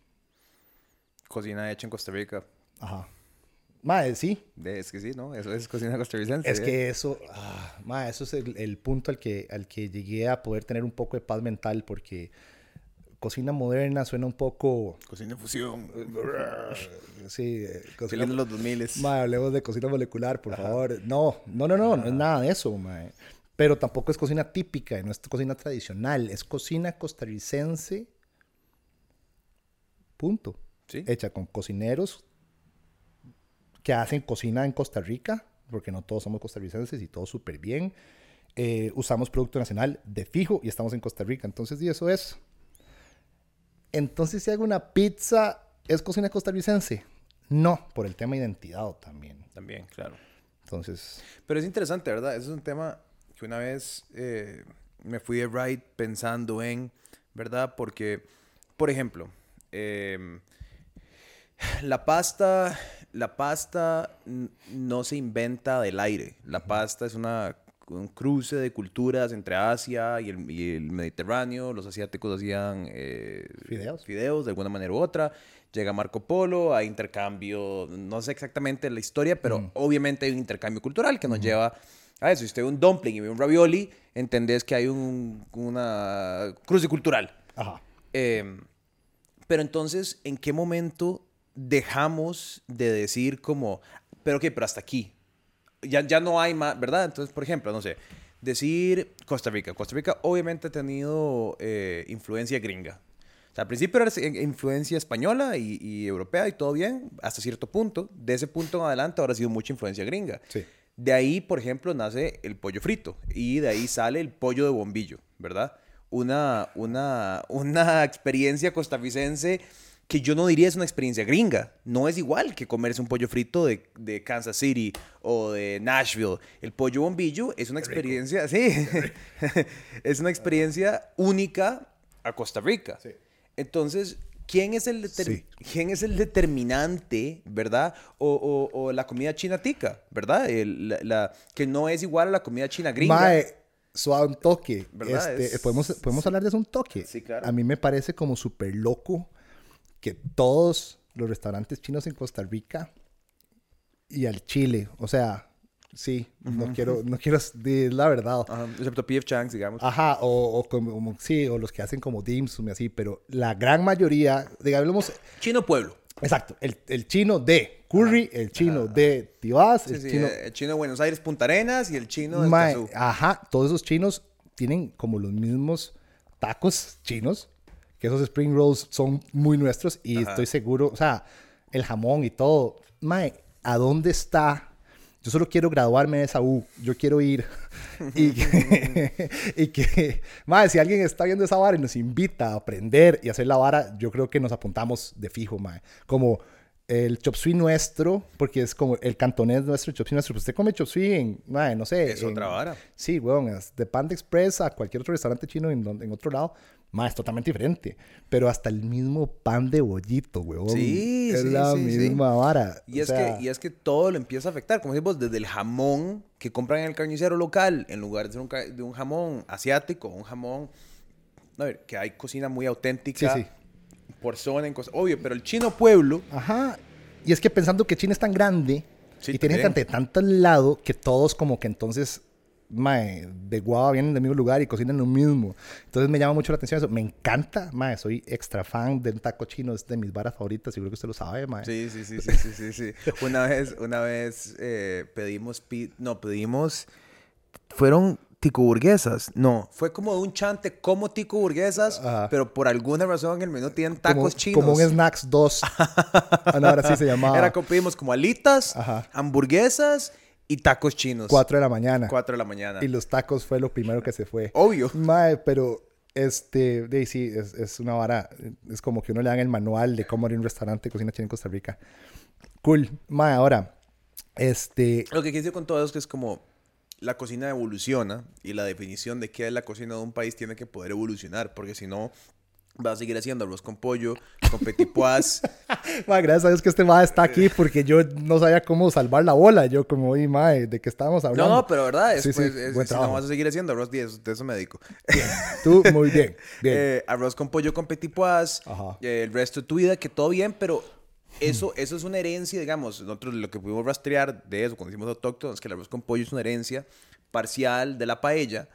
Cocina hecha en Costa Rica. Ajá. Mae, sí. Es que sí, ¿no? Eso es cocina costarricense. Es ¿eh? que eso, ah, mae, eso es el, el punto al que, al que llegué a poder tener un poco de paz mental porque cocina moderna suena un poco... Cocina fusión. *laughs* Sí, eh, cocina, de los 2000 Mae, hablemos de cocina molecular, por favor. No, no, no, no, no es nada de eso, mae. Pero tampoco es cocina típica, no es cocina tradicional, es cocina costarricense. Punto. Sí. Hecha con cocineros que hacen cocina en Costa Rica, porque no todos somos costarricenses y todo súper bien. Eh, usamos producto nacional de fijo y estamos en Costa Rica. Entonces, y eso es. Entonces, si hago una pizza, ¿es cocina costarricense? No, por el tema de identidad también. También, claro. Entonces, Pero es interesante, ¿verdad? Es un tema que una vez eh, me fui de ride pensando en, ¿verdad? Porque, por ejemplo, em, la pasta, la pasta no se inventa del aire. La pasta es una, un cruce de culturas entre Asia y el, y el Mediterráneo. Los asiáticos hacían eh, Fideos. fideos de alguna manera u otra. Llega Marco Polo, hay intercambio, no sé exactamente la historia, pero obviamente hay un intercambio cultural que nos lleva a eso. Si usted ve un dumpling y ve un ravioli, entendés que hay un, una cruce cultural. Ajá. Eh, pero entonces, ¿en qué momento dejamos de decir como, pero ok, pero hasta aquí? Ya, ya no hay más, ¿verdad? Entonces, por ejemplo, no sé, decir Costa Rica. Costa Rica obviamente ha tenido eh, influencia gringa. O sea, al principio era eh, influencia española y, y europea y todo bien, hasta cierto punto. De ese punto en adelante ahora ha sido mucha influencia gringa. Sí. De ahí, por ejemplo, nace el pollo frito y de ahí sale el pollo de bombillo, ¿verdad? Una, una, una experiencia costarricense que yo no diría es una experiencia gringa. No es igual que comerse un pollo frito de, de Kansas City o de Nashville. El pollo bombillo es una experiencia, *laughs* sí, es una experiencia única a Costa Rica. Sí. Entonces, ¿quién es el, Sí. ¿quién es el determinante, verdad? O, o- o la comida china tica, ¿verdad? El- la, la- que no es igual a la comida china gringa. Mae, suave un toque. ¿Verdad? Este, Es- podemos, podemos hablar de eso un toque. Sí, claro. A mí me parece como súper loco que todos los restaurantes chinos en Costa Rica y al Chile, o sea, sí, no quiero, no quiero decir la verdad. Ajá, excepto P.F. Chang's, digamos. Ajá, o, o como, como- sí, o los que hacen como dim sum y así, pero la gran mayoría, digamos, Chino Pueblo. exacto, el, el chino de Curry, el chino de Tibás, Sí, el sí, chino... eh, el chino de Buenos Aires, Punta Arenas y el chino de Escazú. ajá, todos esos chinos tienen como los mismos tacos chinos, que esos spring rolls son muy nuestros y estoy seguro, o sea, el jamón y todo. Mae, ¿a dónde está? Yo solo quiero graduarme de esa U, yo quiero ir *laughs* y que, y que mae, si alguien está viendo esa vara y nos invita a aprender y hacer la vara, yo creo que nos apuntamos de fijo, mae. Como el chop suey nuestro, porque es como el cantonés nuestro, el chop suey nuestro. Pues usted come chop suey en, mae, no sé. Es en- otra vara. Sí, weón, es de Panda Express a cualquier otro restaurante chino en, en otro lado, más es totalmente diferente. Pero hasta el mismo pan de bollito, weón. Sí, es sí, la sí, sí. misma vara. Y O es, sea, que, y es que todo lo empieza a afectar. Como decimos, desde el jamón que compran en el carnicero local, en lugar de, ser un, de un jamón asiático, un jamón. A ver, que hay cocina muy auténtica. Sí, sí. Por zona, en cosas. Obvio, pero el chino pueblo. Ajá. Y es que pensando que China es tan grande Sí, y tiene también. gente de tanto lado que todos como que entonces, mae, de guava vienen del mismo lugar y cocinan lo mismo. Entonces me llama mucho la atención eso. Me encanta, mae, soy extra fan del taco chino, es de mis varas favoritas, seguro que usted lo sabe, mae. Sí, sí, sí, sí, sí, sí, sí. *laughs* Una vez, una vez eh, pedimos, pi- no, pedimos, fueron tico burguesas. No, fue como un chante como tico burguesas, Ajá. pero por alguna razón en el menú tienen tacos como, chinos. Como un Snacks 2. *laughs* Ah, no, ahora sí se llamaba. Era como pedimos como alitas, Ajá. hamburguesas y tacos chinos. 4 de la mañana. 4 de la mañana. Y los tacos fue lo primero que se fue. Obvio. Mae, pero este, de sí, es, es una vara. Es como que uno le dan el manual de cómo abrir un restaurante de cocina china en Costa Rica. Cool. Mae, ahora, este, Lo que quiero decir con todo es que es como la cocina evoluciona y la definición de qué es la cocina de un país tiene que poder evolucionar, porque si no va a seguir haciendo arroz con pollo, con petit pois. *laughs* gracias a Dios que este mae está aquí porque yo no sabía cómo salvar la bola. Yo como, oye, mae, ¿de qué estábamos hablando? No, no, pero verdad, es, Sí, sí, es- buen si no vas a seguir haciendo arroz, de eso, de eso me dedico. Tú, muy bien, *laughs* bien. Eh, arroz con pollo con petit pois, eh, el resto de tu vida, que todo bien, pero eso, eso es una herencia, digamos, nosotros lo que pudimos rastrear de eso cuando hicimos autóctonos, es que el arroz con pollo es una herencia parcial de la paella,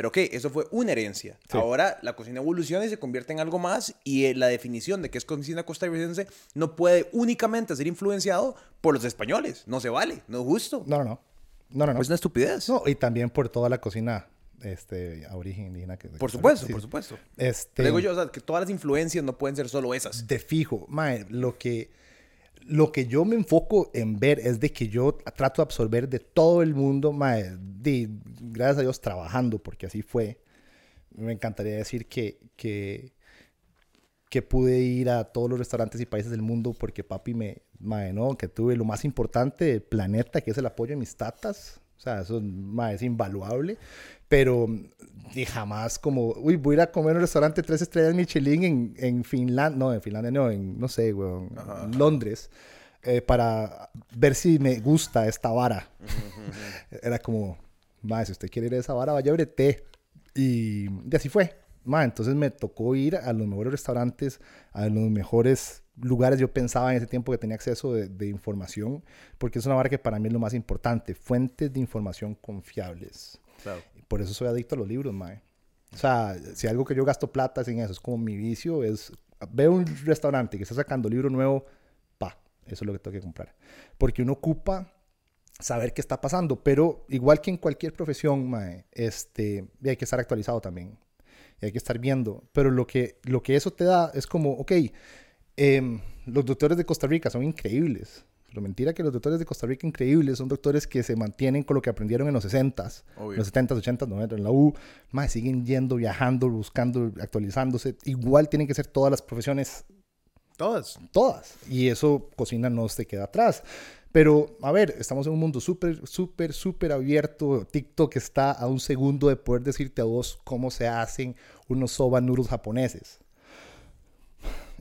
pero ok, eso fue una herencia. Sí. Ahora la cocina evoluciona y se convierte en algo más y eh, la definición de qué es cocina costarricense no puede únicamente ser influenciado por los españoles, no se vale, no es justo. No, no, no. No, no, no. Es una estupidez. No, y también por toda la cocina este, a origen indígena. Que, Por supuesto, Sí. por supuesto. Este, digo yo, o sea, que todas las influencias no pueden ser solo esas. de fijo, mae, lo que, lo que yo me enfoco en ver es de que yo trato de absorber de todo el mundo, mae, de, gracias a Dios trabajando, porque así fue. Me encantaría decir que, que, que pude ir a todos los restaurantes y países del mundo porque papi me, mae, no, que tuve lo más importante del planeta, que es el apoyo de mis tatas. O sea, eso es invaluable. Pero y jamás como, uy, voy a ir a comer en un restaurante tres estrellas Michelin en, en Finlandia, no, en Finlandia no, en, no sé, weón, Londres, eh, para ver si me gusta esta vara. Era como, mae, si usted quiere ir a esa vara, vaya a té. Y, y así fue. Mae, entonces me tocó ir a los mejores restaurantes, a los mejores lugares yo pensaba en ese tiempo que tenía acceso de, de, información, porque es una vara que para mí es lo más importante, fuentes de información confiables. Claro. Por eso soy adicto a los libros, mae. O sea, si algo que yo gasto plata sin eso, es como mi vicio, es veo un restaurante que está sacando libro nuevo, pa, eso es lo que tengo que comprar. Porque uno ocupa saber qué está pasando, pero igual que en cualquier profesión, mae, este, hay que estar actualizado también. Y hay que estar viendo, pero lo que, lo que eso te da es como, ok, eh, los doctores de Costa Rica son increíbles. Pero mentira que los doctores de Costa Rica increíbles son doctores que se mantienen con lo que aprendieron en los 60s, Obvio. los 70s, 80s, 90s, en la U. Más siguen yendo, viajando, buscando, actualizándose. Igual tienen que ser todas las profesiones. Todas. Todas. Y eso, cocina no se queda atrás. Pero, a ver, estamos en un mundo súper, súper, súper abierto. TikTok está a un segundo de poder decirte a vos cómo se hacen unos soba noodles japoneses.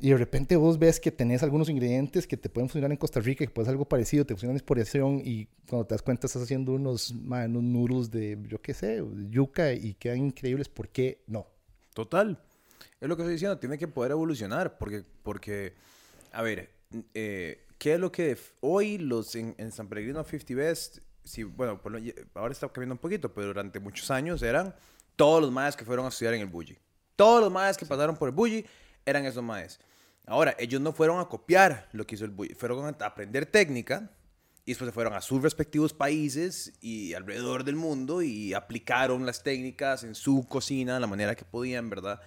Y de repente vos ves que tenés algunos ingredientes que te pueden funcionar en Costa Rica, que puedes algo parecido, te funcionan en exportación y cuando te das cuenta estás haciendo unos, man, unos noodles de, yo qué sé, yuca y quedan increíbles. ¿Por qué no? Total. Es lo que estoy diciendo, tiene que poder evolucionar porque, porque a ver, eh, ¿qué es lo que hoy los en, en San Pellegrino 50 Best, si, bueno, ahora está cambiando un poquito, pero durante muchos años eran todos los maes que fueron a estudiar en el Bulli. Todos los maes que pasaron por el Bulli eran esos maes. Ahora, ellos no fueron a copiar lo que hizo el Bulli, fueron a aprender técnica y después se fueron a sus respectivos países y alrededor del mundo y aplicaron las técnicas en su cocina de la manera que podían, ¿verdad?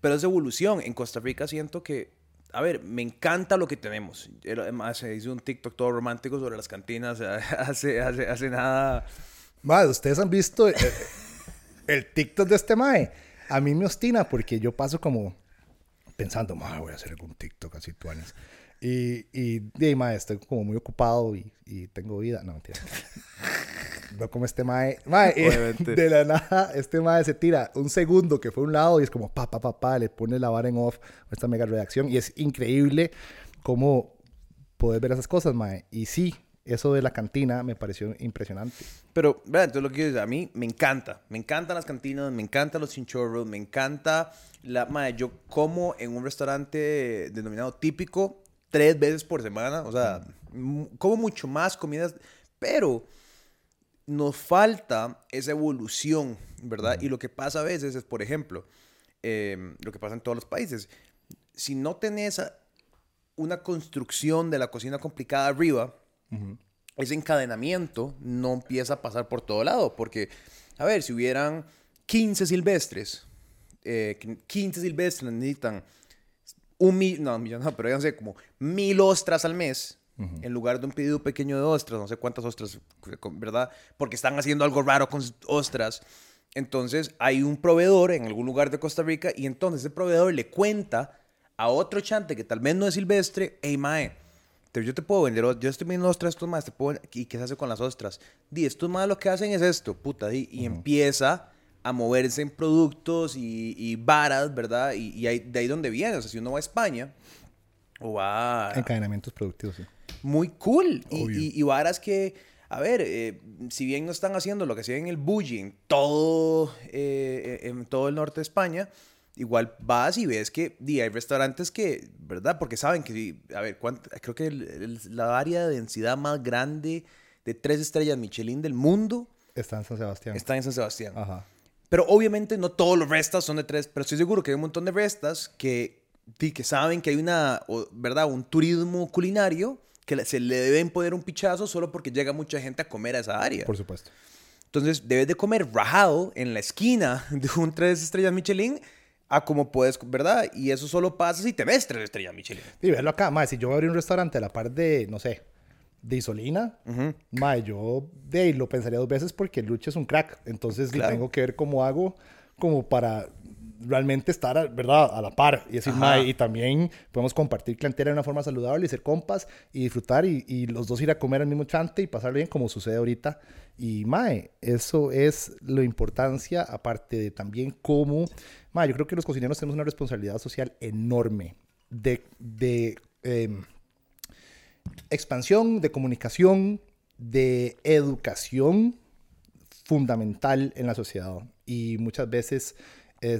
Pero es evolución. En Costa Rica siento que, a ver, me encanta lo que tenemos. Además, se hizo un TikTok todo romántico sobre las cantinas *laughs* hace, hace, hace nada. Madre, ustedes han visto el, el TikTok de este Mae. A mí me ostina porque yo paso como pensando, ma, voy a hacer algún TikTok así, tuanes. Y, y, y ma, estoy como muy ocupado y, y tengo vida. No, mentira. *laughs* no como este mae. mae eh, de la nada, este mae se tira un segundo que fue a un lado y es como pa, pa, pa, pa, le pone la vara en off esta mega redacción. Y es increíble cómo poder ver esas cosas, mae. Y sí, eso de la cantina me pareció impresionante. Pero, vean, entonces lo que yo a mí me encanta. Me encantan las cantinas, me encantan los chinchorros, me encanta la... Madre, yo como en un restaurante denominado típico tres veces por semana. O sea, como mucho más comidas, pero nos falta esa evolución, ¿verdad? Y lo que pasa a veces es, por ejemplo, eh, lo que pasa en todos los países. Si no tenés una construcción de la cocina complicada arriba, ese encadenamiento no empieza a pasar por todo lado. Porque, a ver, si hubieran 15 silvestres, eh, 15 silvestres necesitan un millón, no, millón, no, pero sé como mil ostras al mes. En lugar de un pedido pequeño de ostras, no sé cuántas ostras, ¿verdad? Porque están haciendo algo raro con ostras. Entonces hay un proveedor en algún lugar de Costa Rica y entonces ese proveedor le cuenta a otro chante que tal vez no es silvestre, hey mae, yo te puedo vender, yo estoy vendiendo ostras, estos más, te puedo, ¿y qué se hace con las ostras? Di, estos más lo que hacen es esto, puta, y, y empieza a moverse en productos y, y varas, ¿verdad? Y, y ahí, de ahí donde viene, o sea, si uno va a España o va... Encadenamientos productivos, sí. Muy cool. Y, y, varas que, a ver, eh, si bien no están haciendo lo que hacían en el bullying todo, eh, en todo el norte de España, igual vas y ves que di, hay restaurantes que, ¿verdad? Porque saben que, a ver, creo que la área de densidad más grande de tres estrellas Michelin del mundo está en San Sebastián. Está en San Sebastián. Ajá. Pero obviamente no todos los restas son de tres, pero estoy seguro que hay un montón de restas que, que saben que hay una, ¿verdad? Un turismo culinario que se le deben poner un pichazo solo porque llega mucha gente a comer a esa área. Por supuesto. Entonces debes de comer rajado en la esquina *laughs* de un tres estrellas Michelin a como puedes, ¿verdad? Y eso solo pasa si te ves tres estrellas Michelin. Sí, verlo acá, más si yo voy a abrir un restaurante a la par de, no sé, de Isolina, uh yo de, lo pensaría dos veces porque Lucho es un crack. Entonces tengo que ver cómo hago como para realmente estar, ¿verdad?, a la par. Y decir, mae, y también podemos compartir clientela de una forma saludable y ser compas y disfrutar y, y los dos ir a comer al mismo chante y pasar bien como sucede ahorita. Y, mae, eso es la importancia, aparte de también cómo, mae, yo creo que los cocineros tenemos una responsabilidad social enorme de, de em, expansión, de comunicación, de educación fundamental en la sociedad. Y muchas veces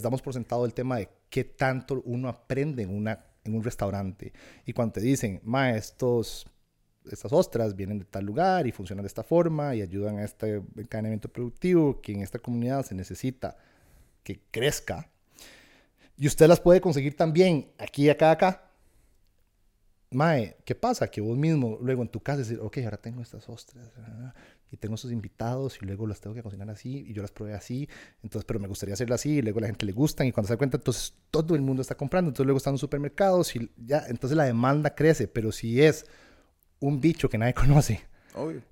damos por sentado el tema de qué tanto uno aprende en, una, en un restaurante. Y cuando te dicen, ma, estos, estas ostras vienen de tal lugar y funcionan de esta forma y ayudan a este encadenamiento productivo que en esta comunidad se necesita que crezca. Y usted las puede conseguir también aquí, acá, acá. Mae, ¿qué pasa? Que vos mismo luego en tu casa decir, ok, ahora tengo estas ostras y tengo estos invitados y luego las tengo que cocinar así y yo las probé así, entonces, pero me gustaría hacerlo así y luego a la gente le gustan y cuando se da cuenta, entonces todo el mundo está comprando, entonces luego están en los supermercados y ya, entonces la demanda crece, pero si es un bicho que nadie *laughs* conoce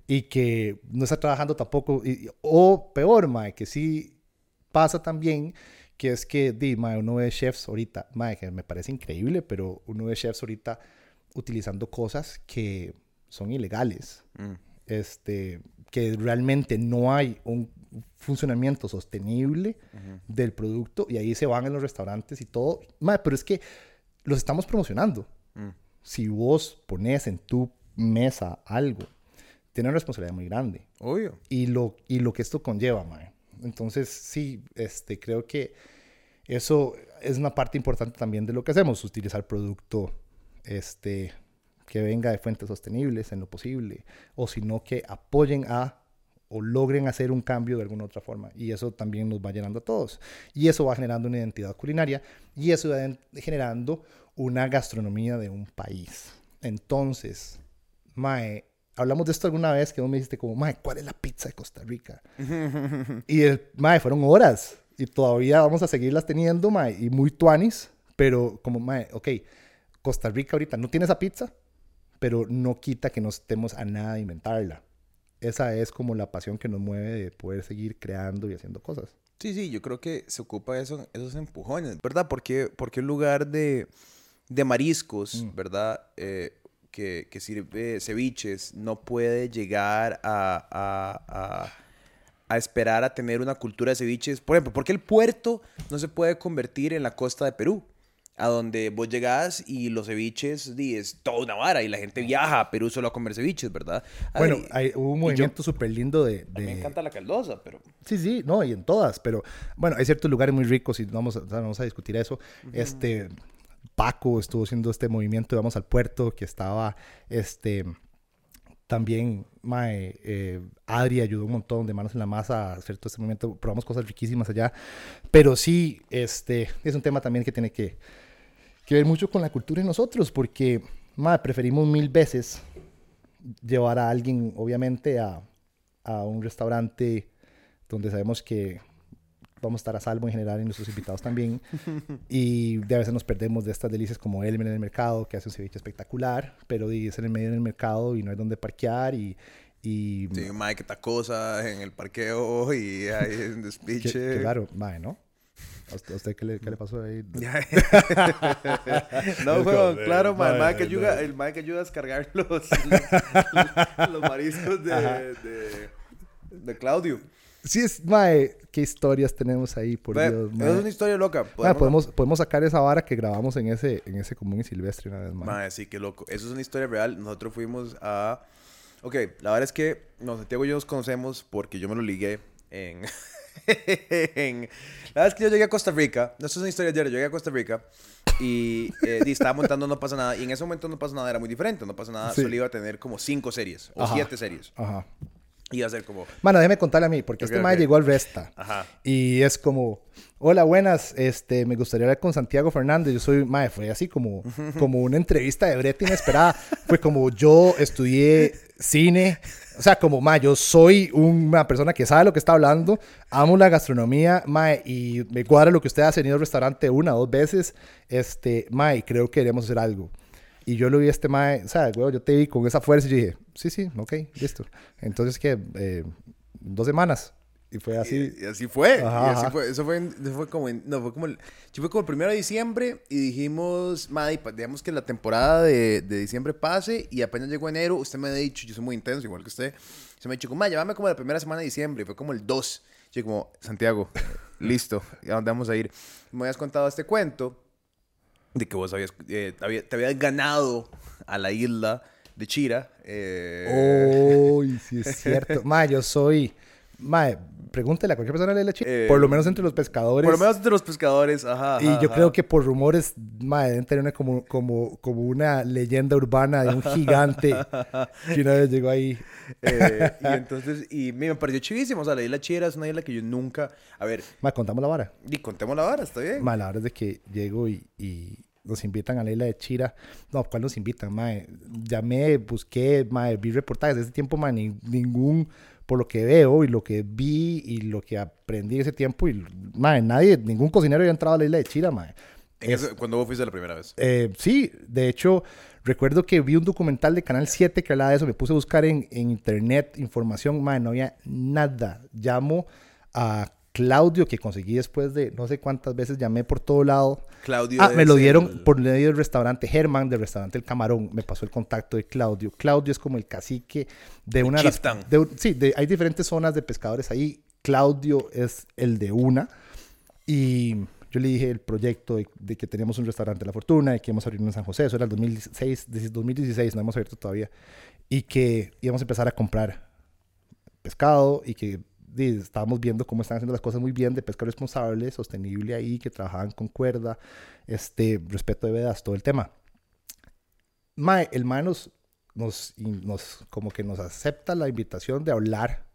y que no está trabajando tampoco, o peor, mae, que sí pasa también, que es que, di, mae, uno ve chefs ahorita, mae, que me parece increíble, pero uno ve chefs ahorita utilizando cosas que son ilegales. Mm. Este, que realmente no hay un funcionamiento sostenible del producto y ahí se van en los restaurantes y todo. pero es que los estamos promocionando. Mm. Si vos pones en tu mesa algo, tiene una responsabilidad muy grande. Obvio. Y lo, y lo que esto conlleva, mae. Entonces, sí, este, creo que eso es una parte importante también de lo que hacemos, utilizar producto este, que venga de fuentes sostenibles en lo posible, o sino que apoyen a o logren hacer un cambio de alguna otra forma. Y eso también nos va llenando a todos. Y eso va generando una identidad culinaria y eso va generando una gastronomía de un país. Entonces, Mae, hablamos de esto alguna vez que vos me dijiste como, Mae, ¿cuál es la pizza de Costa Rica? *laughs* y el, Mae, fueron horas y todavía vamos a seguirlas teniendo, Mae, y muy tuanis, pero como, Mae, ok, Costa Rica ahorita no tiene esa pizza, pero no quita que no estemos a nada de inventarla. Esa es como la pasión que nos mueve de poder seguir creando y haciendo cosas. Sí, sí, yo creo que se ocupa eso, esos empujones, ¿verdad? Porque, porque un lugar de, de mariscos, mm. ¿verdad? Eh, que, que, sirve ceviches no puede llegar a, a, a, a, esperar a tener una cultura de ceviches. Por ejemplo, ¿por qué el puerto no se puede convertir en la costa de Perú? A donde vos llegás y los ceviches di, es toda una vara y la gente viaja a Perú solo a comer ceviches, ¿verdad? Bueno, hay, hubo un movimiento súper lindo de, me encanta la caldosa, pero... Sí, sí, no, y en todas, pero bueno, hay ciertos lugares muy ricos y vamos a, vamos a discutir eso. Este, Paco estuvo haciendo este movimiento, vamos al puerto, que estaba, este... También, Mae, eh, Adri ayudó un montón de manos en la masa a hacer todo este movimiento. Probamos cosas riquísimas allá. Pero sí, este, es un tema también que tiene que, que ver mucho con la cultura de nosotros, porque preferimos mil veces llevar a alguien, obviamente, a, a, un restaurante donde sabemos que vamos a estar a salvo en general y nuestros invitados también. *laughs* y de a veces nos perdemos de estas delicias como Elmen en el mercado, que hace un ceviche espectacular, pero es en el medio del mercado y no hay donde parquear y... y sí, mae, que cosas en el parqueo y hay un *laughs* despiche. claro, mae, ¿no? ¿A usted qué le, qué le pasó ahí? *laughs* no, *laughs* juego, claro, mae que ayuda, el que ayuda a descargar *laughs* los, los, mariscos de, de, de, Claudio. Sí, es, mae, qué historias tenemos ahí, por Dios. Es una historia loca. ¿Podemos? podemos, podemos sacar esa vara que grabamos en ese, en ese común y silvestre una vez, mae. mae. sí, qué loco. Eso es una historia real. Nosotros fuimos a... Ok, la verdad es que no, Santiago y yo nos conocemos porque yo me lo ligué en... la verdad es que yo llegué a Costa Rica, no, esto es una historia diaria, yo llegué a Costa Rica y, eh, estaba montando No pasa nada. Y en ese momento No pasa nada era muy diferente. No pasa nada solo iba a tener como cinco series o siete series. Ajá. Iba a ser como... Bueno, déjeme contarle a mí, porque este okay, llegó al Resta. Ajá. Y es como, hola, buenas, este, me gustaría hablar con Santiago Fernández. Yo soy, mae, fue así como, como una entrevista de brete inesperada. fue como, yo estudié cine, o sea, como, ma, yo soy una persona que sabe lo que está hablando, amo la gastronomía, ma, y me cuadra lo que usted ha tenido al restaurante una o dos veces, este, ma, y creo que queremos hacer algo. Y yo lo vi este ma, o sea, güey, yo te vi con esa fuerza y dije, sí, sí, ok, listo. Entonces, ¿qué? Eh, dos semanas. Y fue así. Y, así fue. Ajá, y así fue. Eso fue, en- eso fue como en- no, fue como el, fue como el primero de diciembre y dijimos, madre, digamos que la temporada de, de diciembre pase y apenas llegó enero, usted me ha dicho, yo soy muy intenso, igual que usted, se me ha dicho, como, "Ma, llévame como la primera semana de diciembre, y fue como el 2. Yo como, Santiago, *laughs* listo, ¿y a dónde vamos a ir? Me habías contado este cuento de que vos habías, eh, te había- te habías ganado a la isla de Chira. eh, Uy, sí es *laughs* cierto. Ma, yo soy. Ma, pregúntele a cualquier persona de la Chira. Eh, por lo menos entre los pescadores. por lo menos de los pescadores, ajá. Y yo ajá. creo que por rumores, ma, deben tener una como, como, como una leyenda urbana de un *laughs* gigante que una vez llegó ahí. Eh, y entonces, y me pareció chivísimo. O sea, la isla Chira es una isla que yo nunca. A ver, Ma, contamos la vara. y contemos la vara, está bien. Ma, la verdad es de que llego y, y nos invitan a la isla de Chira. No, ¿cuál nos invitan? Ma, llamé, busqué, ma, vi reportajes de ese tiempo, ma, ni- ningún, por lo que veo y lo que vi y lo que aprendí ese tiempo, y, ma, nadie, ningún cocinero había entrado a la isla de Chira, ma. En eso- cuando vos fuiste la primera vez. Eh, sí, de hecho, recuerdo que vi un documental de Canal 7 que hablaba de eso. Me puse a buscar en, en internet información. Man, no había nada. Llamo a Claudio, que conseguí después de no sé cuántas veces llamé por todo lado. Claudio. Ah, me lo dieron el- por medio del restaurante Herman, del restaurante El Camarón. Me pasó el contacto de Claudio. Claudio es como el cacique de una... de las- de sí, de- hay diferentes zonas de pescadores ahí. Claudio es el de una. Y yo le dije el proyecto de, de que teníamos un restaurante La Fortuna y que íbamos a abrir en San José. Eso era el 2016, desde 2016, no hemos abierto todavía. Y que íbamos a empezar a comprar pescado y que estábamos viendo cómo están haciendo las cosas muy bien de pesca responsable, sostenible ahí, que trabajaban con cuerda, este, respeto de vedas, todo el tema. Mae, el mae nos, nos, nos, como que nos acepta la invitación de hablar.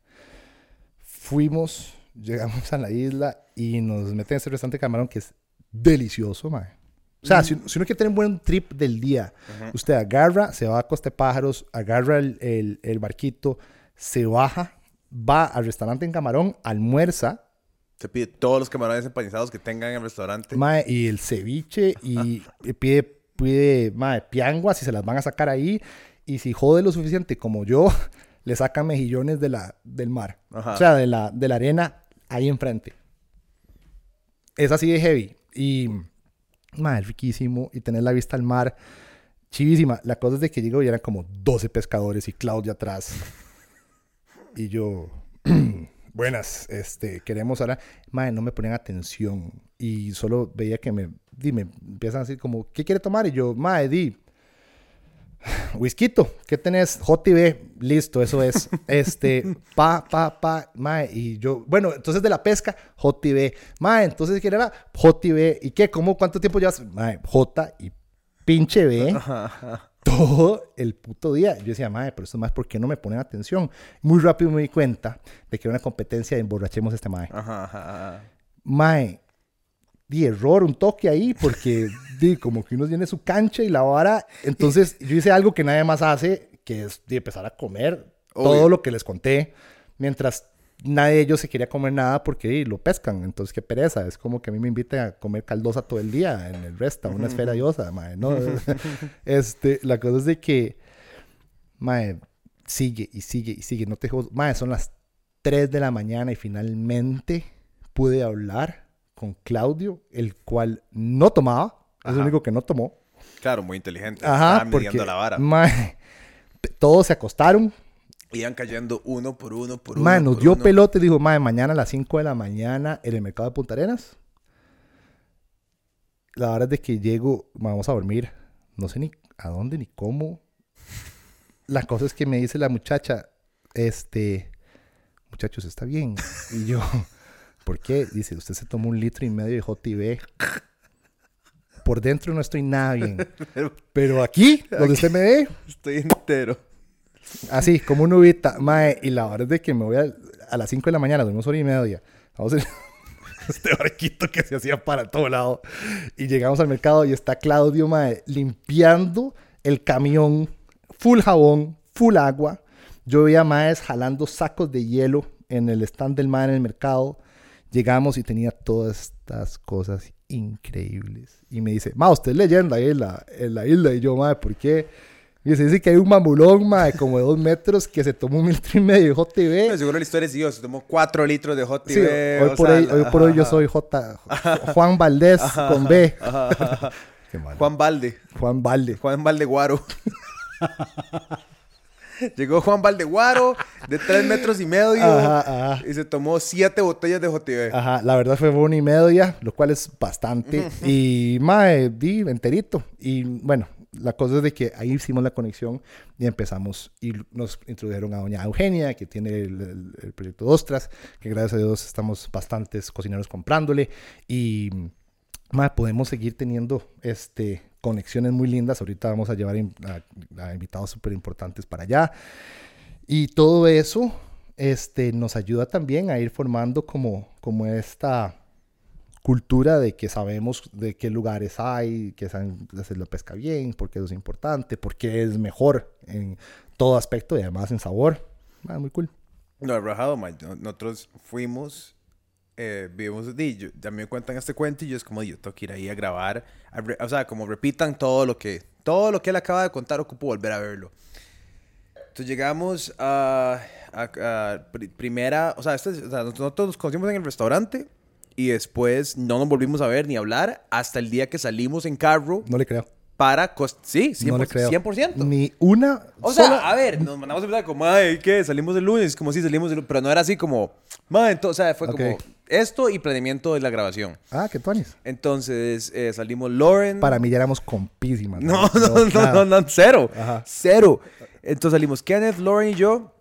Fuimos, llegamos a la isla y nos meten en ese restaurante camarón que es delicioso, mae. O sea, si, si uno quiere tener un buen trip del día, usted agarra, se va a Costa de Pájaros, agarra el, el- el barquito, se baja, va al restaurante en Camarón, almuerza, Se pide todos los camarones empanizados que tengan en el restaurante. mae, y el ceviche, y, *laughs* pide, pide mae, pianguas y se las van a sacar ahí. Y si jode lo suficiente como yo, *laughs* le sacan mejillones de la, del mar. Ajá. O sea, de la, de la arena ahí enfrente. Es así de heavy. Y, mae, riquísimo. Y tener la vista al mar, chivísima. La cosa es de que llego y eran como 12 pescadores y Claudia atrás. Y yo, *clears throat* buenas, este, queremos ahora. Mae, no me ponen atención. Y solo veía que me, dime, empiezan a decir como, ¿qué quiere tomar? Y yo, mae, di, *sighs* Whisky, ¿qué tenés? JB, listo, eso es. *laughs* Este, pa, pa, pa, mae, y yo, bueno, entonces de la pesca, JB, mae, entonces ¿qué era? JB, ¿y qué? ¿Cómo? ¿Cuánto tiempo llevas? Mae, J y pinche B, todo el puto día. Yo decía, mae, pero esto es más, ¿por qué no me ponen atención? Muy rápido me di cuenta de que era una competencia de emborrachemos a este mae. Ajá, ajá, ajá. Mae, di error, un toque ahí, porque *laughs* di, como que uno tiene su cancha y la vara. Entonces yo hice algo que nadie más hace, que es de empezar a comer todo lo que les conté, mientras nadie de ellos se quería comer nada porque di, lo pescan. Entonces qué pereza, es como que a mí me invitan a comer caldosa todo el día en el resta, una esfera diosa, mae, ¿no? *laughs* *laughs* este, la cosa es de que, mae, sigue y sigue y sigue, no te jodas. Mae, son las 3 de la mañana y finalmente pude hablar con Claudio, el cual no tomaba, es el Ajá. único que no tomó. Claro, muy inteligente. Ajá, Estaba porque la vara. mae, todos se acostaron. Iban cayendo uno por uno por uno. Por dio uno. pelote y dijo, mae, mañana a las 5 de la mañana en el mercado de Punta Arenas. La hora es de que llego, vamos a dormir. No sé ni a dónde ni cómo. La cosa es que me dice la muchacha, este, muchachos, está bien. Y yo, *laughs* ¿por qué? Dice, usted se tomó un litro y medio de JTB. Por dentro no estoy nada bien. *laughs* Pero aquí, donde usted me ve, Estoy entero. Así, como una uvita, mae. Y la hora es de que me voy a, a las 5 de la mañana, dormimos hora y media. Vamos en *laughs* este barquito que se hacía para todo lado. Y llegamos al mercado y está Claudio, mae, limpiando el camión, full jabón, full agua. Yo veía maes jalando sacos de hielo en el stand del mae en el mercado. Llegamos y tenía todas estas cosas increíbles. Y me dice, ma, usted es leyenda ahí en la, en la isla. Y yo, mae, ¿por qué? Y se dice que hay un mamulón, mae, como de dos metros que se tomó un litro y medio de JB. Pero seguro la historia es Dios, se tomó cuatro litros de Sí, TV. hoy, por hoy, la- hoy por hoy yo soy J. Juan Valdés con B. ajá. Qué. Juan Valde. Juan Valde. Juan Valdeguaro. Llegó Juan Valdeguaro de tres metros y medio Ajá, ajá. y se tomó siete botellas de JTV. Ajá, la verdad fue una y media, lo cual es bastante. y mae, di enterito. Y bueno, la cosa es de que ahí hicimos la conexión y empezamos. Y nos introdujeron a doña Eugenia, que tiene el, proyecto de Ostras, que gracias a Dios estamos bastantes cocineros comprándole. Y mae, podemos seguir teniendo este, conexiones muy lindas. Ahorita vamos a llevar a, a invitados súper importantes para allá. Y todo eso este, nos ayuda también a ir formando como, como esta cultura de que sabemos de qué lugares hay, que saben hacer la pesca bien, por qué eso es importante, por qué es mejor en todo aspecto y además en sabor. Ah, muy cool. No, he rajado, ma. No- Nosotros fuimos, eh, vimos, di, ya me cuentan este cuento y yo es como, yo tengo que ir ahí a grabar. a re- o sea, como repitan todo lo que, todo lo que él acaba de contar, ocupo volver a verlo. Entonces llegamos a, a- a pri- primera, o sea, este es- o sea, nosotros nos conocimos en el restaurante y después no nos volvimos a ver ni a hablar hasta el día que salimos en carro No le creo. para... Cost sí, 100%. No le creo. 100%. Ni una O sea, sola- a ver, nos mandamos a pensar como, ay, ¿qué? Salimos el lunes, como si salimos el lunes, pero no era así como, madre, entonces, o sea, fue como esto y planeamiento de la grabación. Ah, qué tuanis. Entonces, eh, salimos Lauren. Para mí ya éramos compísimas. No, no, *laughs* no, nada. no, no, cero. Ajá. Cero. Entonces salimos Kenneth, Lauren y yo.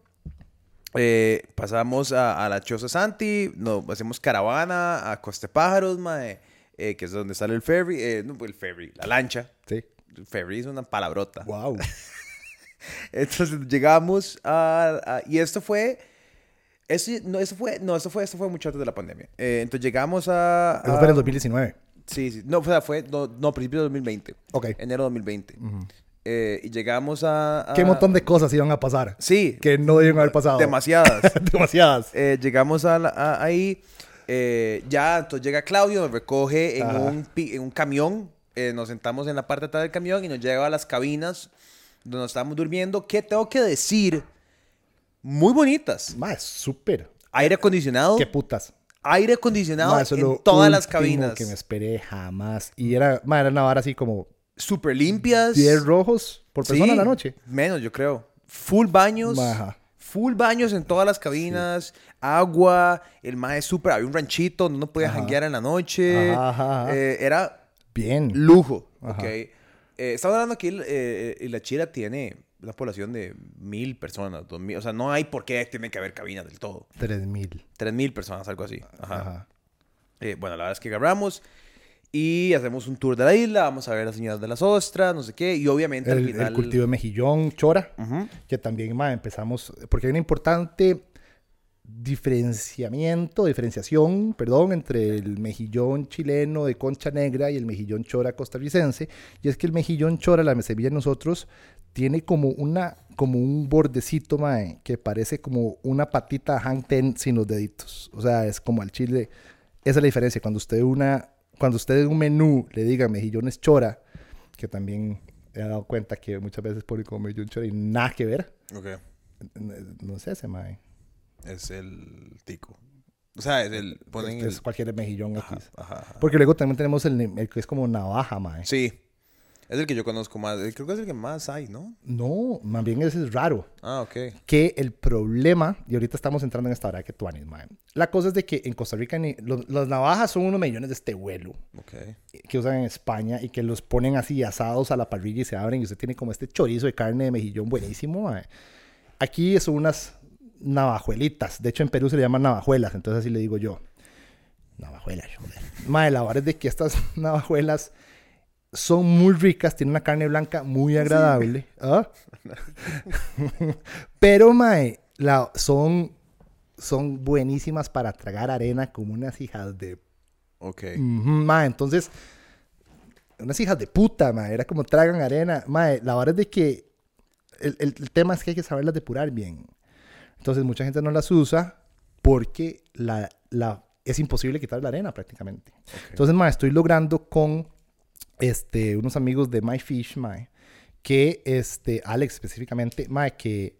Eh, pasamos a, a la Choza Santi, nos hacemos caravana a Coste Pájaros, mae, eh, que es donde sale el ferry, eh, no, el ferry, la lancha. Sí. El ferry es una palabrota. Wow. *laughs* Entonces llegamos a, a- y esto fue eso no eso fue no esto fue esto fue mucho antes de la pandemia. Eh, entonces llegamos a, Eso fue en el 2019. sí, sí, no, o sea, fue no, no principios de 2020. Ok. Enero de 2020. Eh, y llegamos a, a- Qué montón de cosas iban a pasar. Sí, Que no debían haber pasado. demasiadas. *laughs* Demasiadas. Eh, llegamos a, la- a- ahí eh, ya entonces llega Claudio nos recoge en un en un camión eh, nos sentamos en la parte de atrás del camión y nos lleva a las cabinas donde nos estábamos durmiendo que tengo que decir muy bonitas Más, súper. aire acondicionado Qué putas. aire acondicionado Ma, en todas las cabinas que me esperé jamás. Y era, ma, era una vara así como súper limpias 10 rojos por persona Sí, a la noche. menos yo creo full baños Ajá. Full baños en todas las cabinas, agua, el mae súper, había un ranchito donde uno podía janguear en la noche, Ajá, eh, era Bien. lujo, Ajá. ¿ok? Eh, estamos hablando aquí, eh, la Chira tiene una población de mil personas, dos mil, o sea, no hay por qué tiene que haber cabinas del todo. 3000. Tres mil personas, algo así. Ajá. Ajá. Eh, bueno, la verdad es que agarramos y hacemos un tour de la isla, vamos a ver las señoras de las ostras, no sé qué, y obviamente al El, final... el cultivo de mejillón, chora, que también ma, empezamos, porque hay un importante diferenciamiento, diferenciación, perdón, entre el mejillón chileno de concha negra y el mejillón chora costarricense, y es que el mejillón chora, la semilla de nosotros, tiene como una como un bordecito, mae, que parece como una patita de Hang Ten sin los deditos. O sea, es como al chile. Esa es la diferencia. Cuando usted una, cuando usted en un menú le diga mejillones chora, que también he dado cuenta que muchas veces pone como mejillón chora y nada que ver. Ok. No sé ese, mae. Es el tico. O sea, es el... Ponen Es el... cualquier mejillón Ajá, X. ajá, ajá. Porque luego también tenemos el, el que es como navaja, mae. Sí. Es el que yo conozco más. eh, Creo que es el que más hay, ¿no? No, más bien ese es raro. Ah, ok. que el problema, y ahorita estamos entrando en esta hora que tú mae. La cosa es de que en Costa Rica ni- los, las navajas son unos millones de este vuelo Ok. que usan en España y que los ponen así asados a la parrilla y se abren y usted tiene como este chorizo de carne de mejillón buenísimo. mae. Aquí son unas navajuelitas. De hecho, en Perú se le llaman navajuelas, entonces así le digo yo. Navajuelas, joder. Mae, la verdad es de que estas *laughs* navajuelas son muy ricas, tienen una carne blanca muy agradable. ¿Ah? *laughs* Pero, mae, la, son, son buenísimas para tragar arena como unas hijas de... Ok. Mae, entonces, unas hijas de puta, mae, era como tragan arena. Mae, la verdad es de que el, el- el tema es que hay que saberlas depurar bien. Entonces, mucha gente no las usa porque la, la, es imposible quitar la arena prácticamente. Entonces, mae, estoy logrando con este, unos amigos de My Fish, mae, que, este, Alex específicamente, mae, que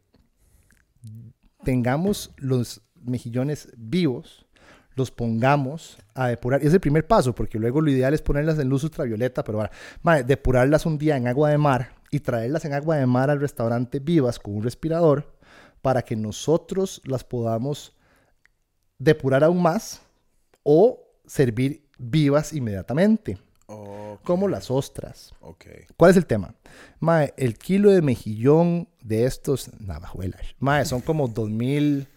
tengamos los mejillones vivos, los pongamos a depurar. Es el primer paso, porque luego lo ideal es ponerlas en luz ultravioleta, pero ahora, depurarlas un día en agua de mar y traerlas en agua de mar al restaurante vivas con un respirador para que nosotros las podamos depurar aún más o servir vivas inmediatamente. Como las ostras. Okay. ¿Cuál es el tema? Mae, el kilo de mejillón de estos navajuelas. Mae, son como 2000,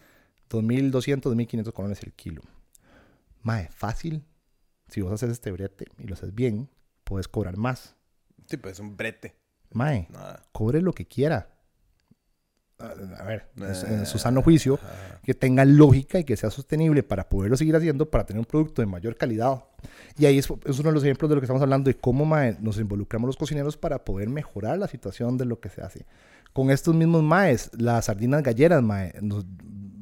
2200, 2500 colones el kilo. Mae, fácil. Si vos haces este brete y lo haces bien, puedes cobrar más. Sí, pues es un brete. Mae, cobre lo que quiera. A ver, en su sano juicio, que tenga lógica y que sea sostenible para poderlo seguir haciendo, para tener un producto de mayor calidad. Y ahí es, es uno de los ejemplos de lo que estamos hablando, de cómo mae, nos involucramos los cocineros para poder mejorar la situación de lo que se hace. Con estos mismos maes, las sardinas galleras, mae, nos,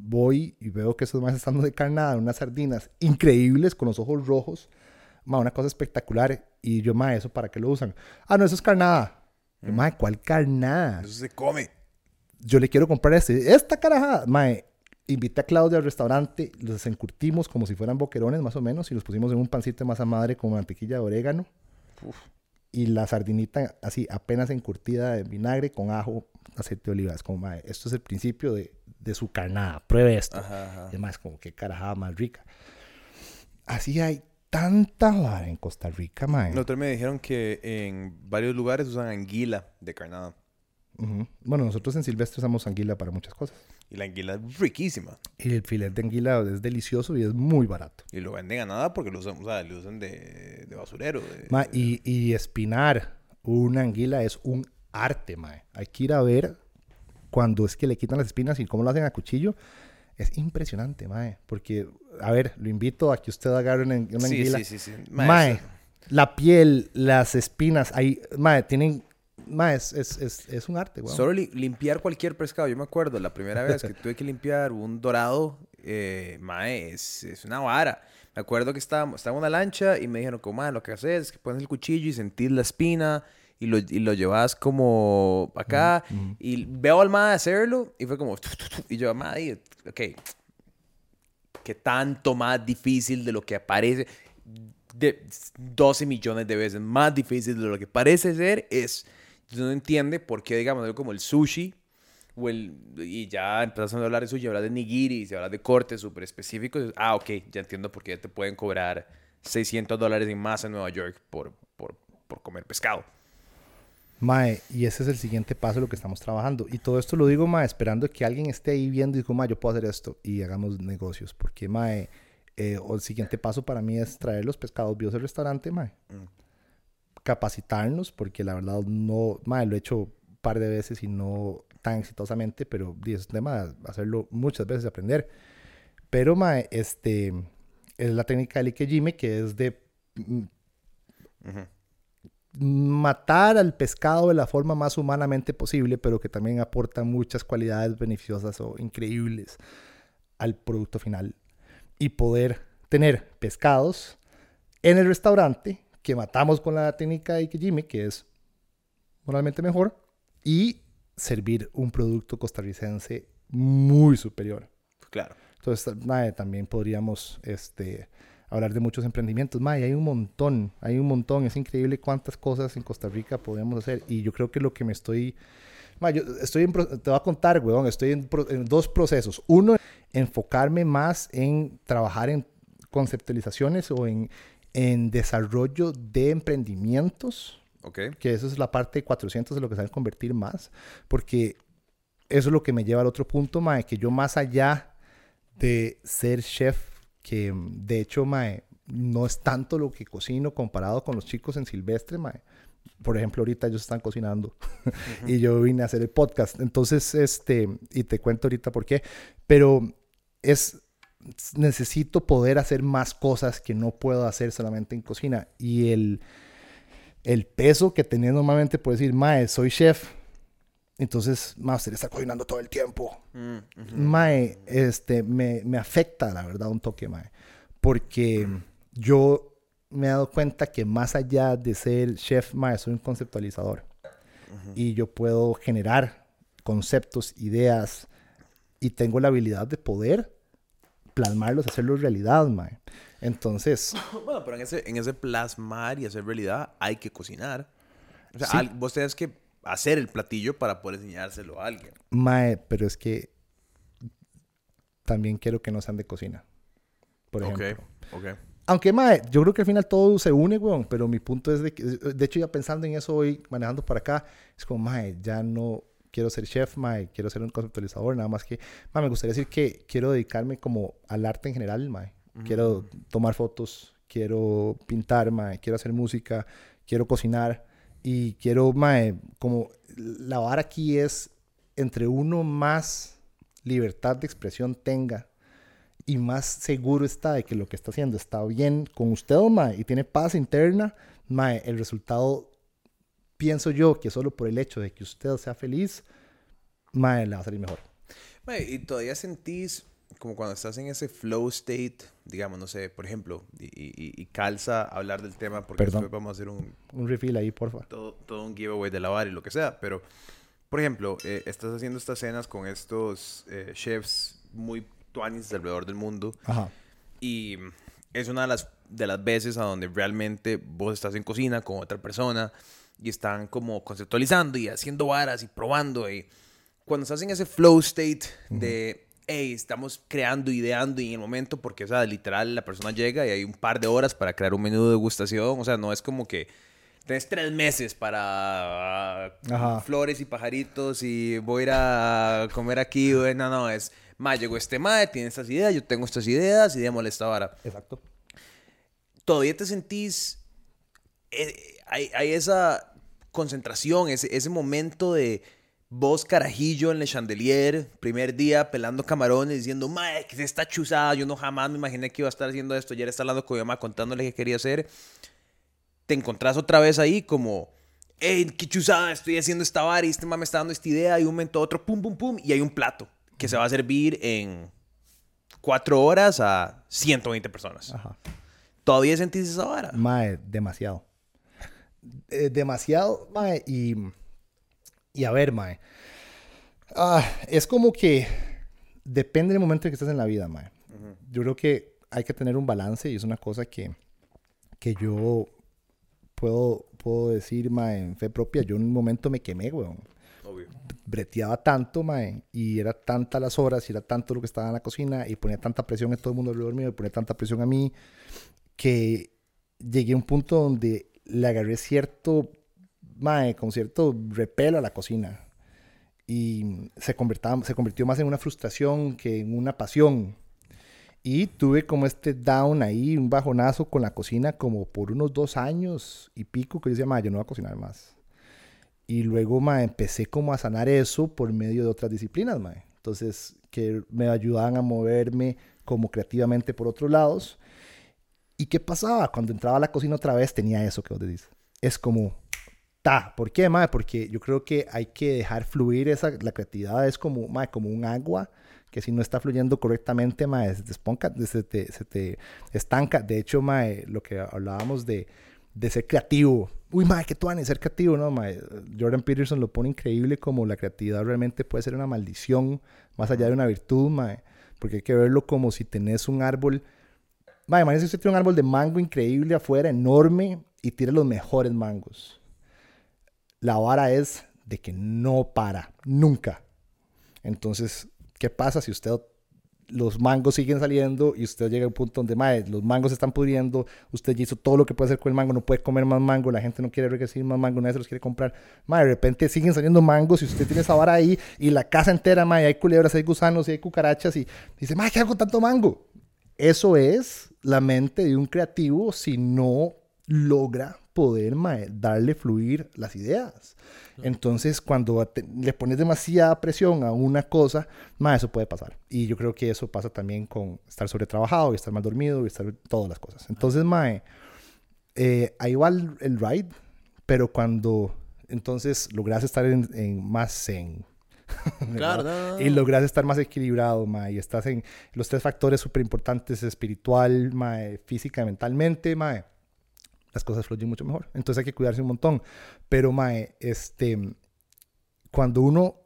voy y veo que esos maes están de carnada, unas sardinas increíbles con los ojos rojos, mae, una cosa espectacular. Y yo, mae, ¿eso para qué lo usan? Ah, no, eso es carnada. Mm. Mae, ¿cuál carnada? Eso se come. Yo le quiero comprar este. Esta carajada. Mae, invité a Claudia al restaurante, los encurtimos como si fueran boquerones más o menos y los pusimos en un pancito de masa madre con mantequilla de orégano. Y la sardinita así apenas encurtida de vinagre con ajo, aceite de oliva. Es como, mae, esto es el principio de, de su carnada. Pruebe esto. Además, como qué carajada más rica. Así hay tanta vara en Costa Rica, mae. Nosotros me dijeron que en varios lugares usan anguila de carnada. Bueno, nosotros en Silvestre usamos anguila para muchas cosas. Y la anguila es riquísima. Y el filete de anguila es delicioso y es muy barato. Y lo venden a nada porque lo usan, o sea, lo usan de, de basurero. y, y, espinar una anguila es un arte, mae. Hay que ir a ver cuando es que le quitan las espinas y cómo lo hacen a cuchillo. Es impresionante, mae. Porque, a ver, lo invito a que usted agarre una, anguila. Sí, sí, sí. Mae, la piel, las espinas, ahí, mae, tienen Ma, es, es, es, un arte, güey. Solo limpiar cualquier pescado. Yo me acuerdo la primera vez que *laughs* tuve que limpiar un dorado, eh, ma, es, una vara. Me acuerdo que estaba, estaba en una lancha y me dijeron, como, lo que haces es que pones el cuchillo y sentís la espina y lo, y lo llevas como acá. Y veo al ma hacerlo y fue como, y yo, ma, ok, ¿qué tanto más difícil de lo que parece? De 12 millones de veces más difícil de lo que parece ser es uno entiende por qué, digamos, algo como el sushi, o el, y ya empezás a hablar de sushi, hablas de nigiri, si hablas de cortes súper específicos, ah, ok, ya entiendo por qué te pueden cobrar 600 dólares y más en Nueva York por, por, por comer pescado. Mae, y ese es el siguiente paso de lo que estamos trabajando. Y todo esto lo digo, Mae, esperando que alguien esté ahí viendo y diga, Mae, yo puedo hacer esto y hagamos negocios. Porque, Mae, eh, el siguiente paso para mí es traer los pescados vivos al restaurante, Mae. Mm capacitarnos, porque la verdad no, lo he hecho un par de veces y no tan exitosamente, pero es un tema de hacerlo muchas veces, aprender. Pero, ma, este, es la técnica del Ikejime, que es de matar al pescado de la forma más humanamente posible, pero que también aporta muchas cualidades beneficiosas o increíbles al producto final. Y poder tener pescados en el restaurante que matamos con la técnica de Ikejime, que es moralmente mejor, y servir un producto costarricense muy superior. Claro. Entonces, también podríamos este, hablar de muchos emprendimientos. Mae, hay un montón, hay un montón. Es increíble cuántas cosas en Costa Rica podemos hacer. Y yo creo que lo que me estoy... yo estoy te voy a contar, weón, estoy en, en, dos procesos. Uno, enfocarme más en trabajar en conceptualizaciones o en, en desarrollo de emprendimientos. Okay. Que eso es la parte de 400 de lo que saben convertir más. Porque eso es lo que me lleva al otro punto, Mae, que yo más allá de ser chef, que de hecho, Mae, no es tanto lo que cocino comparado con los chicos en Silvestre, Mae. Por ejemplo, ahorita ellos están cocinando *laughs* y yo vine a hacer el podcast. Entonces, este, y te cuento ahorita por qué, pero es necesito poder hacer más cosas que no puedo hacer solamente en cocina. Y el, el peso que tenés normalmente por decir, mae, soy chef. Entonces, mae, usted está cocinando todo el tiempo. Mm, mae, este, me, me, afecta, la verdad, un toque, mae. Porque yo me he dado cuenta que más allá de ser chef, mae, soy un conceptualizador. y yo puedo generar conceptos, ideas y tengo la habilidad de poder plasmarlos, hacerlos realidad, mae. Entonces... *laughs* Bueno, pero en ese, en ese plasmar y hacer realidad hay que cocinar. O sea, vos tenés que hacer el platillo para poder enseñárselo a alguien. Mae, pero es que también quiero que no sean de cocina. Por ejemplo. Ok, ok. Aunque, mae, yo creo que al final todo se une, weón. Pero mi punto es de que, de hecho, ya pensando en eso hoy, manejando para acá, es como, mae, ya no quiero ser chef, mae, quiero ser un conceptualizador, nada más que, mae, me gustaría decir que quiero dedicarme como al arte en general, mae. Quiero tomar fotos, quiero pintar, mae, quiero hacer música, quiero cocinar y quiero, mae, como la vara aquí es entre uno más libertad de expresión tenga y más seguro está de que lo que está haciendo está bien con usted, mae, y tiene paz interna, mae, el resultado, pienso yo, que solo por el hecho de que usted sea feliz, mae, le va a salir mejor. Mae, y todavía sentís como cuando estás en ese flow state, digamos, no sé, por ejemplo, y, calza hablar del tema porque después vamos a hacer un... Un refill ahí, porfa. Todo, todo un giveaway de lavar y lo que sea, pero, por ejemplo, eh, estás haciendo estas cenas con estos eh, chefs muy alrededor del mundo. Y es una de las, de las veces a donde realmente vos estás en cocina con otra persona y están como conceptualizando y haciendo varas y probando. Y cuando estás en ese flow state de, hey, estamos creando, ideando y en el momento, porque, o sea, literal, la persona llega y hay un par de horas para crear un menú de degustación. O sea, no es como que tenés tres meses para flores y pajaritos y voy a ir a comer aquí. No, no, es ma, llegó este mae, tiene estas ideas, yo tengo estas ideas y démosle esta vara. Exacto. Todavía te sentís, eh, hay, hay, esa concentración, ese, ese momento de vos carajillo en el chandelier, primer día pelando camarones, diciendo, mae, que está chuzada, yo no jamás me imaginé que iba a estar haciendo esto, ayer está hablando con mi mamá contándole qué quería hacer. Te encontrás otra vez ahí como hey, qué chuzada, estoy haciendo esta vara y este me está dando esta idea y un momento otro, pum, pum, pum, y hay un plato que se va a servir en cuatro horas a 120 personas. Ajá. ¿Todavía sentís esa hora? Mae, demasiado. Eh, demasiado, mae, y, y a ver, mae. Ah, es como que depende del momento en que estés en la vida, mae. Yo creo que hay que tener un balance y es una cosa que, que yo puedo, puedo decir, mae, en fe propia. Yo en un momento me quemé, weón breteaba tanto, mae, y era tantas las horas, y era tanto lo que estaba en la cocina, y ponía tanta presión en todo el mundo alrededor mío, y ponía tanta presión a mí, que llegué a un punto donde le agarré cierto, mae, con cierto repelo a la cocina. Y se, se convirtió más en una frustración que en una pasión. Y tuve como este down ahí, un bajonazo con la cocina como por unos dos años y pico que yo decía, mae, yo no voy a cocinar más. Y luego, ma, empecé como a sanar eso por medio de otras disciplinas, ma. Entonces, que me ayudaban a moverme como creativamente por otros lados. ¿Y qué pasaba? Cuando entraba a la cocina otra vez tenía eso que vos decís. Es como, ta. ¿Por qué, ma? Porque yo creo que hay que dejar fluir esa, la creatividad es como, ma, como un agua que si no está fluyendo correctamente, ma, se te, esponca, se te, estanca. De hecho, ma, lo que hablábamos de de ser creativo. Uy, madre, que a ser creativo, ¿no? Madre? Jordan Peterson lo pone increíble como la creatividad realmente puede ser una maldición más allá de una virtud, madre. Porque hay que verlo como si tenés un árbol. Madre, imagínese usted tiene un árbol de mango increíble afuera, enorme, y tira los mejores mangos. La vara es de que no para, nunca. Entonces, ¿qué pasa si usted los mangos siguen saliendo y usted llega a un punto donde, madre, los mangos se están pudriendo, usted ya hizo todo lo que puede hacer con el mango, no puede comer más mango, la gente no quiere recibir más mango, nadie se los quiere comprar. Madre, de repente siguen saliendo mangos y usted tiene esa vara ahí y la casa entera, madre, hay culebras, hay gusanos y hay cucarachas y dice, madre, ¿qué hago tanto mango? Eso es la mente de un creativo si no logra poder darle fluir las ideas. Entonces, cuando le pones demasiada presión a una cosa, más eso puede pasar. Y yo creo que eso pasa también con estar sobretrabajado y estar mal dormido y estar todas las cosas. Entonces, mae, eh, ahí va el, ride, pero cuando entonces logras estar en, más zen, *laughs* Claro, Y logras estar más equilibrado, mae, y estás en los tres factores súper importantes, espiritual, mae, física y mentalmente, mae las cosas fluyen mucho mejor. Entonces hay que cuidarse un montón. Pero, mae, este, cuando uno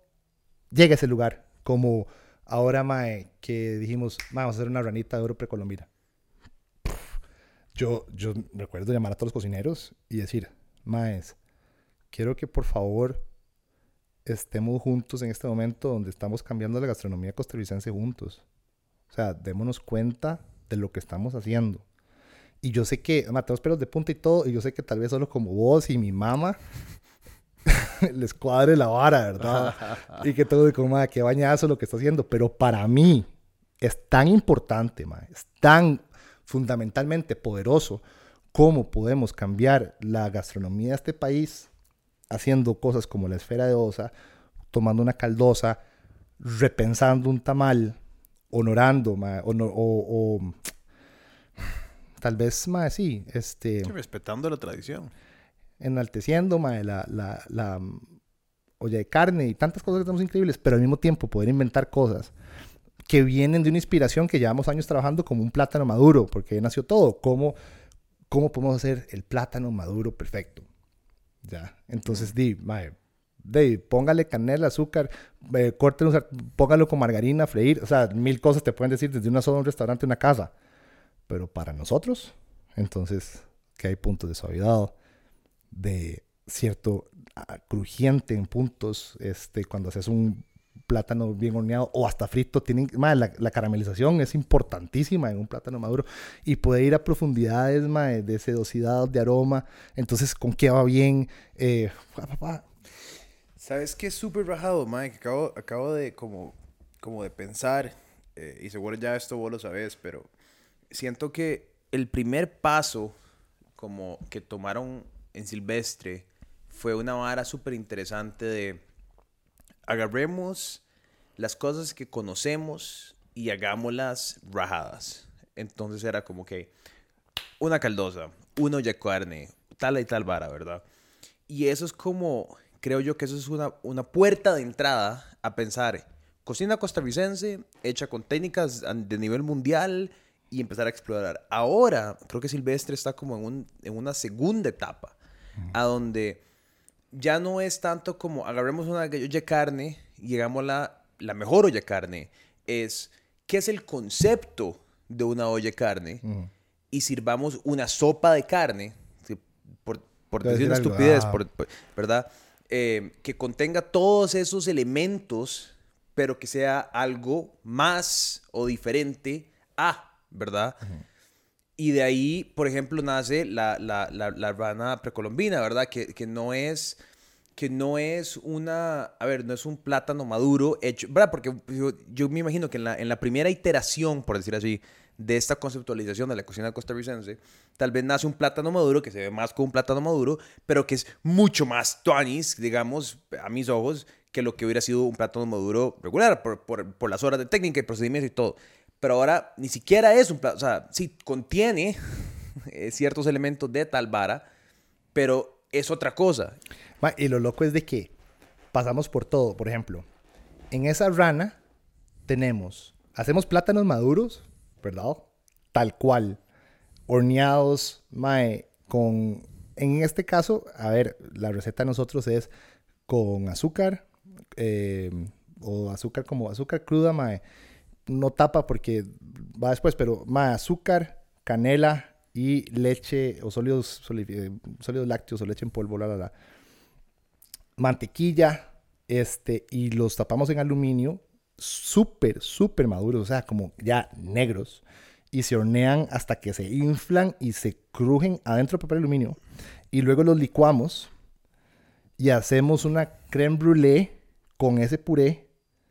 llega a ese lugar, como ahora, mae, que dijimos, vamos a hacer una ranita de oro precolombina. Yo, yo recuerdo llamar a todos los cocineros y decir, maes, quiero que por favor estemos juntos en este momento donde estamos cambiando la gastronomía costarricense juntos. O sea, démonos cuenta de lo que estamos haciendo. Y yo sé que, tenemos pelos de punta y todo, y yo sé que tal vez solo como vos y mi mamá *laughs* les cuadre la vara, ¿verdad? *laughs* y que todo de como, que bañazo lo que está haciendo. Pero para mí es tan importante, ma, es tan fundamentalmente poderoso cómo podemos cambiar la gastronomía de este país haciendo cosas como la esfera de osa, tomando una caldosa, repensando un tamal, honorando, o, tal vez más sí, este... respetando la tradición. Enalteciendo la, la, la mm, olla de carne y tantas cosas que tenemos increíbles, pero al mismo tiempo poder inventar cosas que vienen de una inspiración que llevamos años trabajando como un plátano maduro, porque nació todo, cómo, cómo podemos hacer el plátano maduro perfecto. Ya, entonces di, mae, de, póngale canela, azúcar, eh, póngalo con margarina, freír, o sea, mil cosas te pueden decir desde una sola un restaurante, una casa. Pero para nosotros, entonces, que hay puntos de suavidad, de cierto ah, crujiente en puntos, este, cuando haces un plátano bien horneado o hasta frito, tienen, la, caramelización es importantísima en un plátano maduro y puede ir a profundidades de sedosidad, de aroma, entonces con qué va bien. Eh, ¿Sabes qué es súper rajado, Mike? Acabo, de como, como de pensar, eh, y seguro ya esto vos lo sabes, pero siento que el primer paso como que tomaron en Silvestre fue una vara súper interesante de agarremos las cosas que conocemos y hagámoslas rajadas. Entonces era como que una caldosa, una olla carne, tal y tal vara, ¿verdad? Y eso es como, creo yo que eso es una, una puerta de entrada a pensar cocina costarricense hecha con técnicas de nivel mundial y empezar a explorar. Ahora, creo que Silvestre está como en, un, en una segunda etapa, a donde ya no es tanto como agarremos una olla de carne y llegamos a la, la mejor olla de carne. Es, ¿qué es el concepto de una olla de carne? Y sirvamos una sopa de carne, por, por decir una estupidez, ¿verdad? Eh, que contenga todos esos elementos, pero que sea algo más o diferente a, ¿verdad? Y de ahí, por ejemplo, nace la, la, la, rana precolombina, ¿verdad? Que, que, no es que no es una, a ver, no es un plátano maduro hecho, ¿verdad? Porque yo, me imagino que en la, en la primera iteración, por decir así, de esta conceptualización de la cocina costarricense, tal vez nace un plátano maduro que se ve más como un plátano maduro, pero que es mucho más tuanis, digamos, a mis ojos, que lo que hubiera sido un plátano maduro regular, por, por, por las horas de técnica y procedimientos y todo. Pero ahora ni siquiera es un plato, o sea, sí contiene *laughs* eh, ciertos elementos de tal vara, pero es otra cosa. Y lo loco es de que pasamos por todo. Por ejemplo, en esa rana tenemos, hacemos plátanos maduros, ¿verdad? Tal cual, horneados, mae, con, en este caso, a ver, la receta de nosotros es con azúcar, eh, o azúcar como azúcar cruda, mae, no tapa porque va después, pero más azúcar, canela y leche o sólidos, eh, sólidos lácteos o leche en polvo, la, la, la. Mantequilla, este, y los tapamos en aluminio, súper, súper maduros, o sea, como ya negros, y se hornean hasta que se inflan y se crujen adentro del papel aluminio. Y luego los licuamos y hacemos una creme brûlée con ese puré.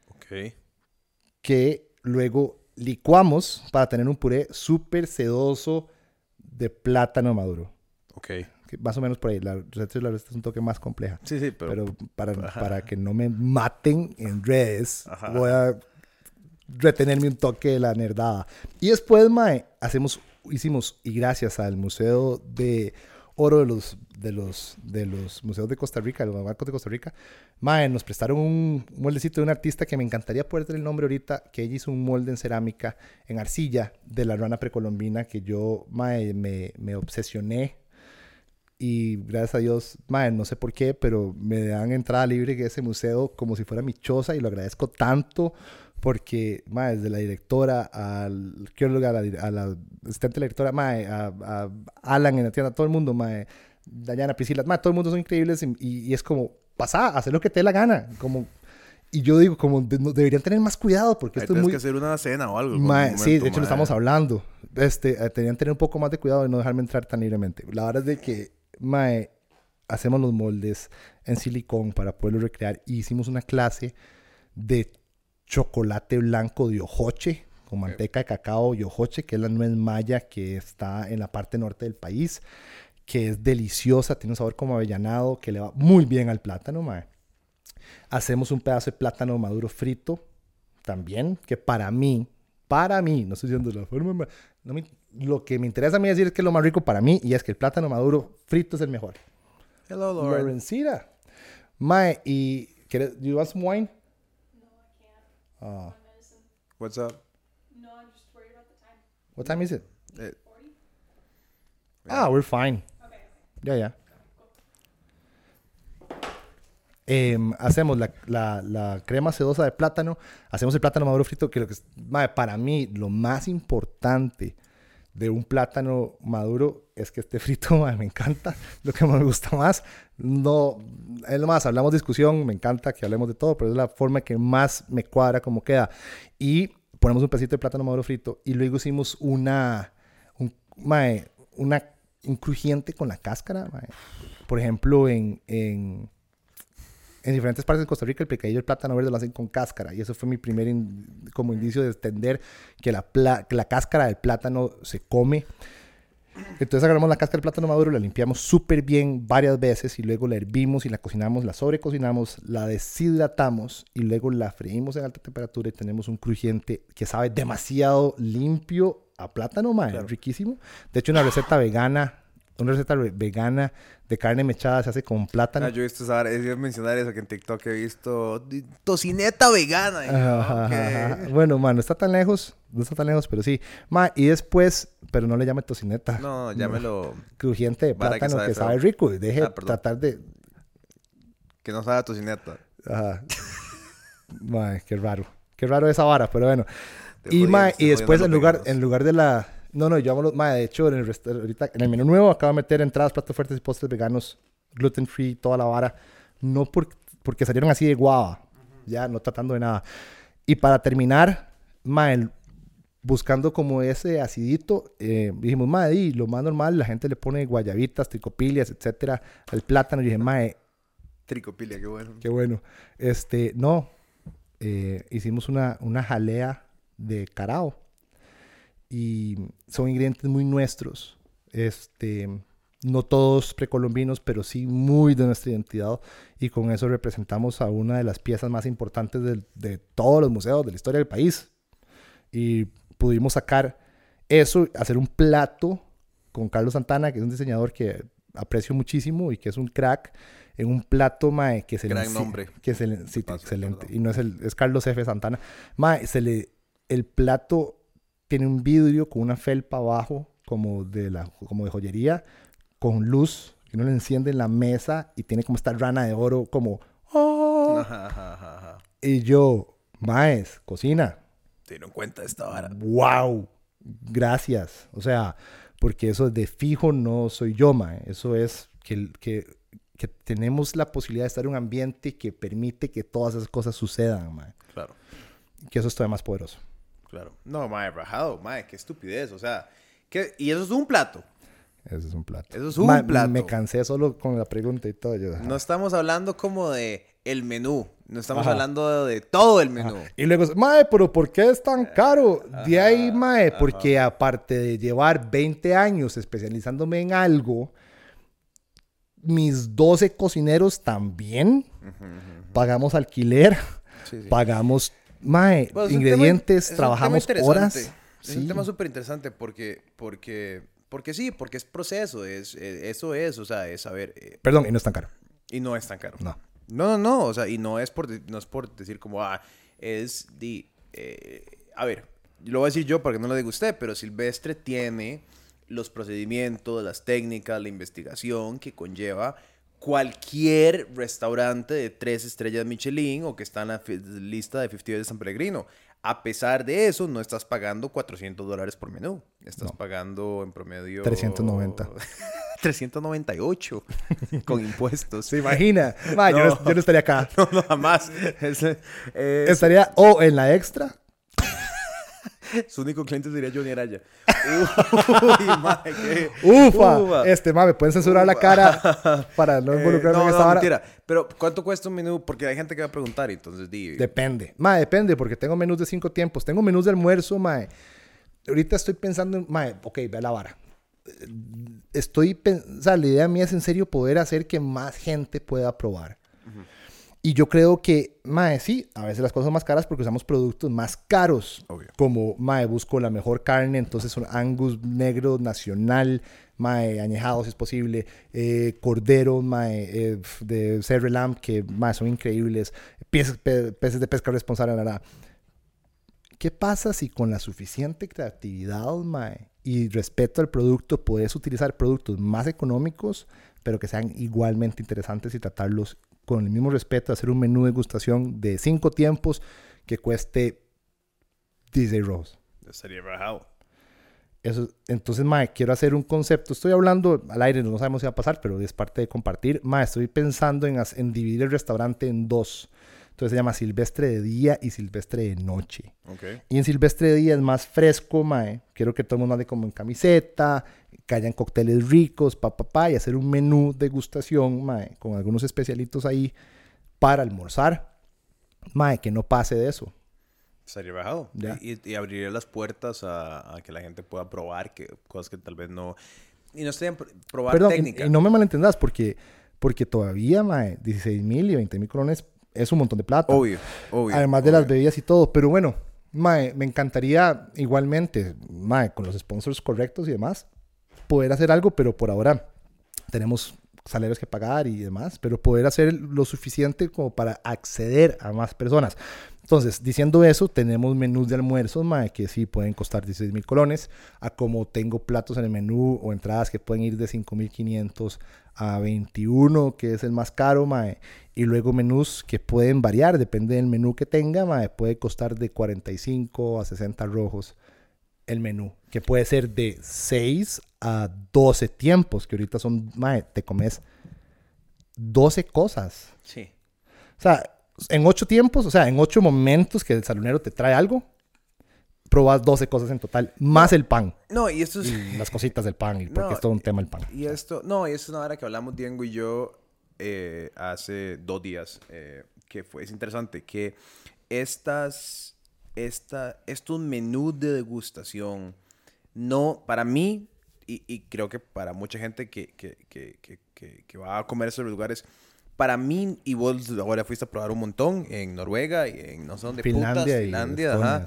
Ok. Que luego licuamos para tener un puré súper sedoso de plátano maduro. Ok. Más o menos por ahí. La receta, es un toque más compleja. Sí, sí, pero... para, para, que no me maten en redes, voy a retenerme un toque de la nerdada. Y después, mae, hacemos, hicimos, y gracias al Museo de oro de los, de los, de los museos de Costa Rica, de los barcos de Costa Rica. Mae, nos prestaron un, moldecito de un artista que me encantaría poder tener el nombre ahorita, que ella hizo un molde en cerámica, en arcilla, de la rana precolombina, que yo, mae, me, me obsesioné y gracias a Dios, mae, no sé por qué, pero me dan entrada libre en ese museo como si fuera mi choza y lo agradezco tanto porque, mae, desde la directora al arqueóloga, a la, a la asistente de la directora, mae, a, a Alan en la tienda, todo el mundo, mae, Dayana, Priscila, mae, todo el mundo son increíbles y, y es como, pasa, hacer lo que te dé la gana, como y yo digo, como de- no- deberían tener más cuidado porque Ahí esto es tienes muy... que hacer una cena o algo. Mae, momento, sí, de hecho lo estamos hablando. Este, eh, tenían que tener un poco más de cuidado de no dejarme entrar tan libremente. La verdad es de que, mae, hacemos los moldes en silicón para poderlo recrear. Y hicimos una clase de chocolate blanco de ojoche, con manteca de cacao y ojoche, que es la nuez maya que está en la parte norte del país, que es deliciosa, tiene un sabor como avellanado, que le va muy bien al plátano, mae. Hacemos un pedazo de plátano maduro frito también, que para mí, para mí, no estoy diciendo la forma, ma- no me- lo que me interesa a mí decir es que es lo más rico para mí y es que el plátano maduro frito es el mejor. Hello, Lauren. Lorencita. Mae, y ¿quieres, do you want some wine? Ah, What's up? No, I'm just worried about the time. what time is it? Eh, Ah, we're fine. Okay. Ya, ya. Em, hacemos la, la- la crema sedosa de plátano, hacemos el plátano maduro frito, que, lo que es- mae, para mí lo más importante de un plátano maduro es que esté *laughs* frito, mae, me encanta, lo que me gusta más. No, es lo más, hablamos discusión, me encanta que hablemos de todo, pero es la forma que más me cuadra como queda. Y ponemos un pedacito de plátano maduro frito y luego hicimos una, un, una, un crujiente con la cáscara. Por ejemplo, en, en diferentes partes de Costa Rica el picadillo del plátano verde lo hacen con cáscara y eso fue mi primer in- como indicio de entender que la, pla- la cáscara del plátano se come. Entonces agarramos la cáscara del plátano maduro, la limpiamos súper bien varias veces y luego la hervimos y la cocinamos, la sobrecocinamos, la deshidratamos y luego la freímos en alta temperatura y tenemos un crujiente que sabe demasiado limpio a plátano, mae, Claro. riquísimo. De hecho, una receta vegana, una receta re- vegana de carne mechada se hace con plátano. Ah, yo he visto esa vara, iba a mencionar eso que en TikTok he visto tocineta vegana. Ajá, ok. ajá. Bueno, man, no está tan lejos, no está tan lejos, pero sí. Ma, y después, pero no le llame tocineta. No, llámelo *laughs* Crujiente de que plátano que sabe rico. Deje Ah, tratar de. que no sabe tocineta. Ajá. *laughs* Ma, qué raro. Qué raro esa vara, pero bueno. Te Y, ma, y después en lugar, en lugar de la. No, no, yo amo los. Ma, de hecho, en el, ahorita, en el menú nuevo acabo de meter entradas, platos fuertes y postres veganos, gluten free, toda la vara. No por- porque salieron así de guava. Ya, no tratando de nada. Y para terminar, ma, el- buscando como ese acidito, eh, dijimos, ma, y lo más normal, la gente le pone guayabitas, tricopilias, etcétera, al plátano. Y dije, ma, Tricopilia, qué bueno. Qué bueno. Este, no. eh, hicimos una, una jalea de carao. Y son ingredientes muy nuestros. Este, no todos precolombinos, pero sí muy de nuestra identidad. Y con eso representamos a una de las piezas más importantes del- de, todos los museos de la historia del país. Y pudimos sacar eso, hacer un plato con Carlos Santana, que es un diseñador que aprecio muchísimo y que es un crack, en un plato, mae, que se le... Gran enci- nombre. Que se le, sí, Paso, excelente. perdón. Y no es el... Es Carlos F. Santana. Mae, se le... El plato tiene un vidrio con una felpa abajo, como de, la, como de joyería, con luz, que uno le enciende en la mesa y tiene como esta rana de oro, como... ¡Oh! Ajá, ajá, ajá, ajá. Y yo, maes, cocina. Se dieron cuenta de esta vara. ¡Wow! Gracias. O sea, porque eso de fijo no soy yo, mae. Eso es que, que, que tenemos la posibilidad de estar en un ambiente que permite que todas esas cosas sucedan, mae. Claro, Que eso es todavía más poderoso. Claro. No, mae, rajado, mae, qué estupidez. O sea, ¿qué? y eso es un plato. Eso es un plato. Eso es un Mae, plato. Me cansé solo con la pregunta y todo. yo. No estamos hablando como de el menú. No estamos Ajá. hablando de, de todo el menú. Y luego, mae, pero ¿por qué es tan caro? De ahí, mae, porque aparte de llevar 20 años especializándome en algo, mis 12 cocineros también pagamos alquiler, Sí, sí. pagamos, mae, Bueno, ingredientes, tema- trabajamos horas. Es Sí. un tema súper interesante porque, porque, porque sí, porque es proceso, es, eh, eso es, o sea, es saber, eh, Perdón, y no es tan caro. y no es tan caro. No. No, no, no, o sea, y no es por, no es por decir como, ah, es de, eh, a ver, lo voy a decir yo porque no lo diga usted, pero Silvestre tiene los procedimientos, las técnicas, la investigación que conlleva cualquier restaurante de tres estrellas Michelin o que está en la lista de 50 de San Pellegrino. A pesar de eso, no estás pagando 400 dólares por menú. Estás pagando en promedio... 390. 398 *laughs* *laughs* con impuestos. ¿Se imagina? Ma, yo, no, No. yo no estaría acá. *laughs* No, no, jamás. Es- es- Estaría o en la extra. Su único cliente sería Johnny Araya. *laughs* Uy, qué- Ufa. Ufa. Este, ma, me pueden censurar la cara para no *laughs* Eh, involucrarme no, en no, esta vara. mentira. Pero, ¿cuánto cuesta un menú? Porque hay gente que va a preguntar, entonces di. Depende. Ma, depende, porque tengo menús de cinco tiempos. Tengo menús de almuerzo, ma. Ahorita estoy pensando en, ma, ok, ve la vara. Eh, Estoy, pen- o sea, la idea mía es en serio poder hacer que más gente pueda probar. Y yo creo que, mae, sí, a veces las cosas son más caras porque usamos productos más caros. Obvio. Como, mae, busco la mejor carne, entonces son Angus negro nacional, mae, añejados si es posible, eh, cordero, mae, eh, de Cerre Lamb, que, mae, son increíbles, peces, pe- peces de pesca responsable, verdad. ¿Qué pasa si con la suficiente creatividad, mae, y respeto al producto puedes utilizar productos más económicos, pero que sean igualmente interesantes y tratarlos con el mismo respeto, hacer un menú de degustación de cinco tiempos que cueste 16 rojos? Sería bajado. Eso, entonces, mae, quiero hacer un concepto. Estoy hablando al aire, no sabemos si va a pasar, pero es parte de compartir. Mae, estoy pensando en, en dividir el restaurante en dos. Entonces se llama Silvestre de día y Silvestre de noche. Ok. Y en Silvestre de día es más fresco, mae. Quiero que todo el mundo ande como en camiseta, que hayan cócteles ricos, pa, pa, pa, y hacer un menú degustación, mae, con algunos especialitos ahí para almorzar. Mae, que no pase de eso. Sería bajado. Ya. Y, y abriría las puertas a, a que la gente pueda probar que, cosas que tal vez no. Y no estén probar Perdón, y- técnica. y, no me malentendas, porque, porque todavía, mae, 16 mil y 20 mil colones es un montón de plata. Obvio, obvio. Además de las bebidas y todo. Pero bueno, mae, me encantaría igualmente, mae, con los sponsors correctos y demás, poder hacer algo, pero por ahora tenemos salarios que pagar y demás, pero poder hacer lo suficiente como para acceder a más personas. Entonces, diciendo eso, tenemos menús de almuerzos, que sí pueden costar 16 mil colones, a como tengo platos en el menú o entradas que pueden ir de 5.500 a 21, que es el más caro, y luego menús que pueden variar, depende del menú que tenga, puede costar de 45 a 60 rojos el menú, que puede ser de 6 a 12 tiempos, que ahorita son, mae, te comes 12 cosas. Sí. O sea, en 8 tiempos, o sea, en 8 momentos que el salonero te trae algo, probas 12 cosas en total, más el pan, No, y esto es. y las cositas del pan, y *laughs* porque No, es todo un tema el pan. Y esto, no, y esto es una hora que hablamos Diego y yo eh, hace dos días, eh, que fue, es interesante, que estas, esta, estos menús de degustación, no, para mí, y, y creo que para mucha gente que, que, que, que, va a comer esos lugares, para mí, y vos ahora fuiste a probar un montón en Noruega y en no sé dónde Finlandia putas, Finlandia, ajá.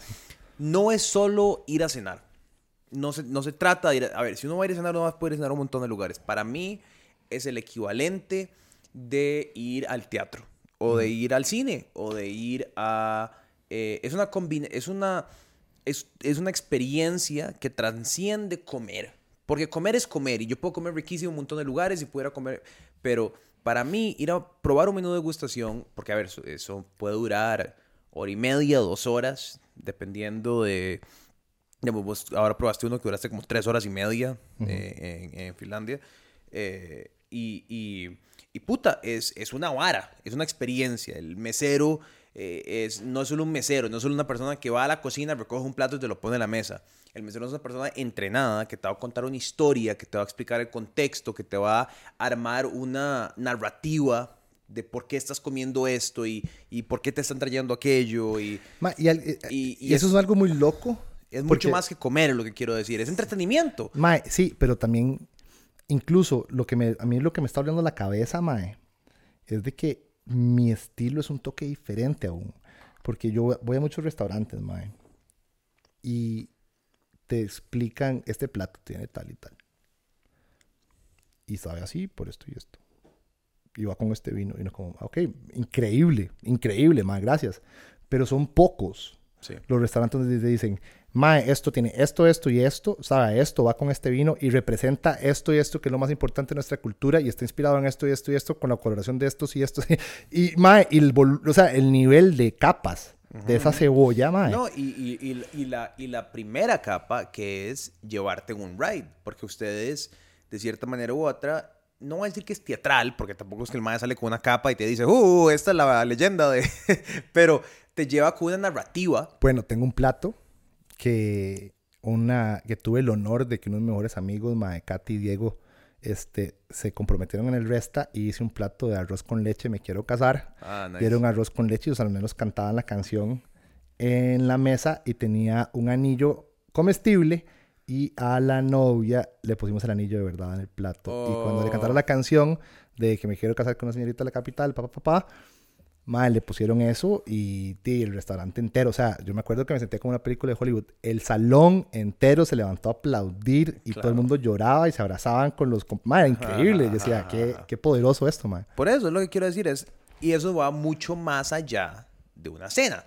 No es solo ir a cenar. No se, no se trata de ir a, a ver, si uno va a ir a cenar, uno va a poder cenar a un montón de lugares. Para mí es el equivalente de ir al teatro, o de ir al cine, o de ir a... eh, es una es una es, es una experiencia que transciende comer. Porque comer es comer y yo puedo comer riquísimo en un montón de lugares y pudiera comer, pero para mí ir a probar un menú de degustación, porque a ver, eso, eso puede durar hora y media, dos horas, dependiendo de... digamos, vos ahora probaste uno que duraste como tres horas y media eh, en, en Finlandia. eh, y, y, y puta, es, es una vara, es una experiencia. El mesero eh, es, no es solo un mesero, no es solo una persona que va a la cocina, recoge un plato y te lo pone en la mesa. El mesero es una persona entrenada que te va a contar una historia, que te va a explicar el contexto, que te va a armar una narrativa de por qué estás comiendo esto y, y por qué te están trayendo aquello. Y Ma, y, al- eh, Y- y y eso es- es algo muy loco. es mucho más que comer, lo que quiero decir. Es entretenimiento. Mae, sí, pero también, incluso lo que me, a mí lo que me está hablando la cabeza, Mae, es de que mi estilo es un toque diferente aún. Porque yo voy a muchos restaurantes, Mae, y te explican, este plato tiene tal y tal. Y sabe así por esto y esto. Y va con este vino. Y no como, ok, increíble, increíble, Mae, gracias. Pero son pocos Sí. los restaurantes donde te dicen, Mae, esto tiene esto, esto y esto, sabe, esto va con este vino y representa esto y esto, que es lo más importante de nuestra cultura y está inspirado en esto y esto y esto, con la coloración de estos y estos. *laughs* Y, mae, y el, o sea, el nivel de capas de esa cebolla, mae. No, y, y- y- y la, y la primera capa que es llevarte en un ride, porque ustedes, de cierta manera u otra, no voy a decir que es teatral, porque tampoco es que el maestro sale con una capa y te dice, uh, esta es la leyenda de... *laughs* Pero te lleva con una narrativa. Bueno, tengo un plato que una que tuve el honor de que unos mejores amigos, Mae, Katy y Diego, este, se comprometieron en el resta y hice un plato de arroz con leche, me quiero casar. Ah, nice. Dieron arroz con leche y los alumnos cantaban la canción en la mesa y tenía un anillo comestible y a la novia le pusimos el anillo de verdad en el plato. Y cuando le cantaron la canción de que me quiero casar con una señorita de la capital, papá, papá, Madre, le pusieron eso y, el restaurante entero. O sea, yo me acuerdo que me senté como una película de Hollywood. El salón entero se levantó a aplaudir y todo el mundo lloraba y se abrazaban con los... Madre, increíble. Yo decía, qué, qué poderoso esto, madre. Por eso es lo que quiero decir es, y eso va mucho más allá de una cena,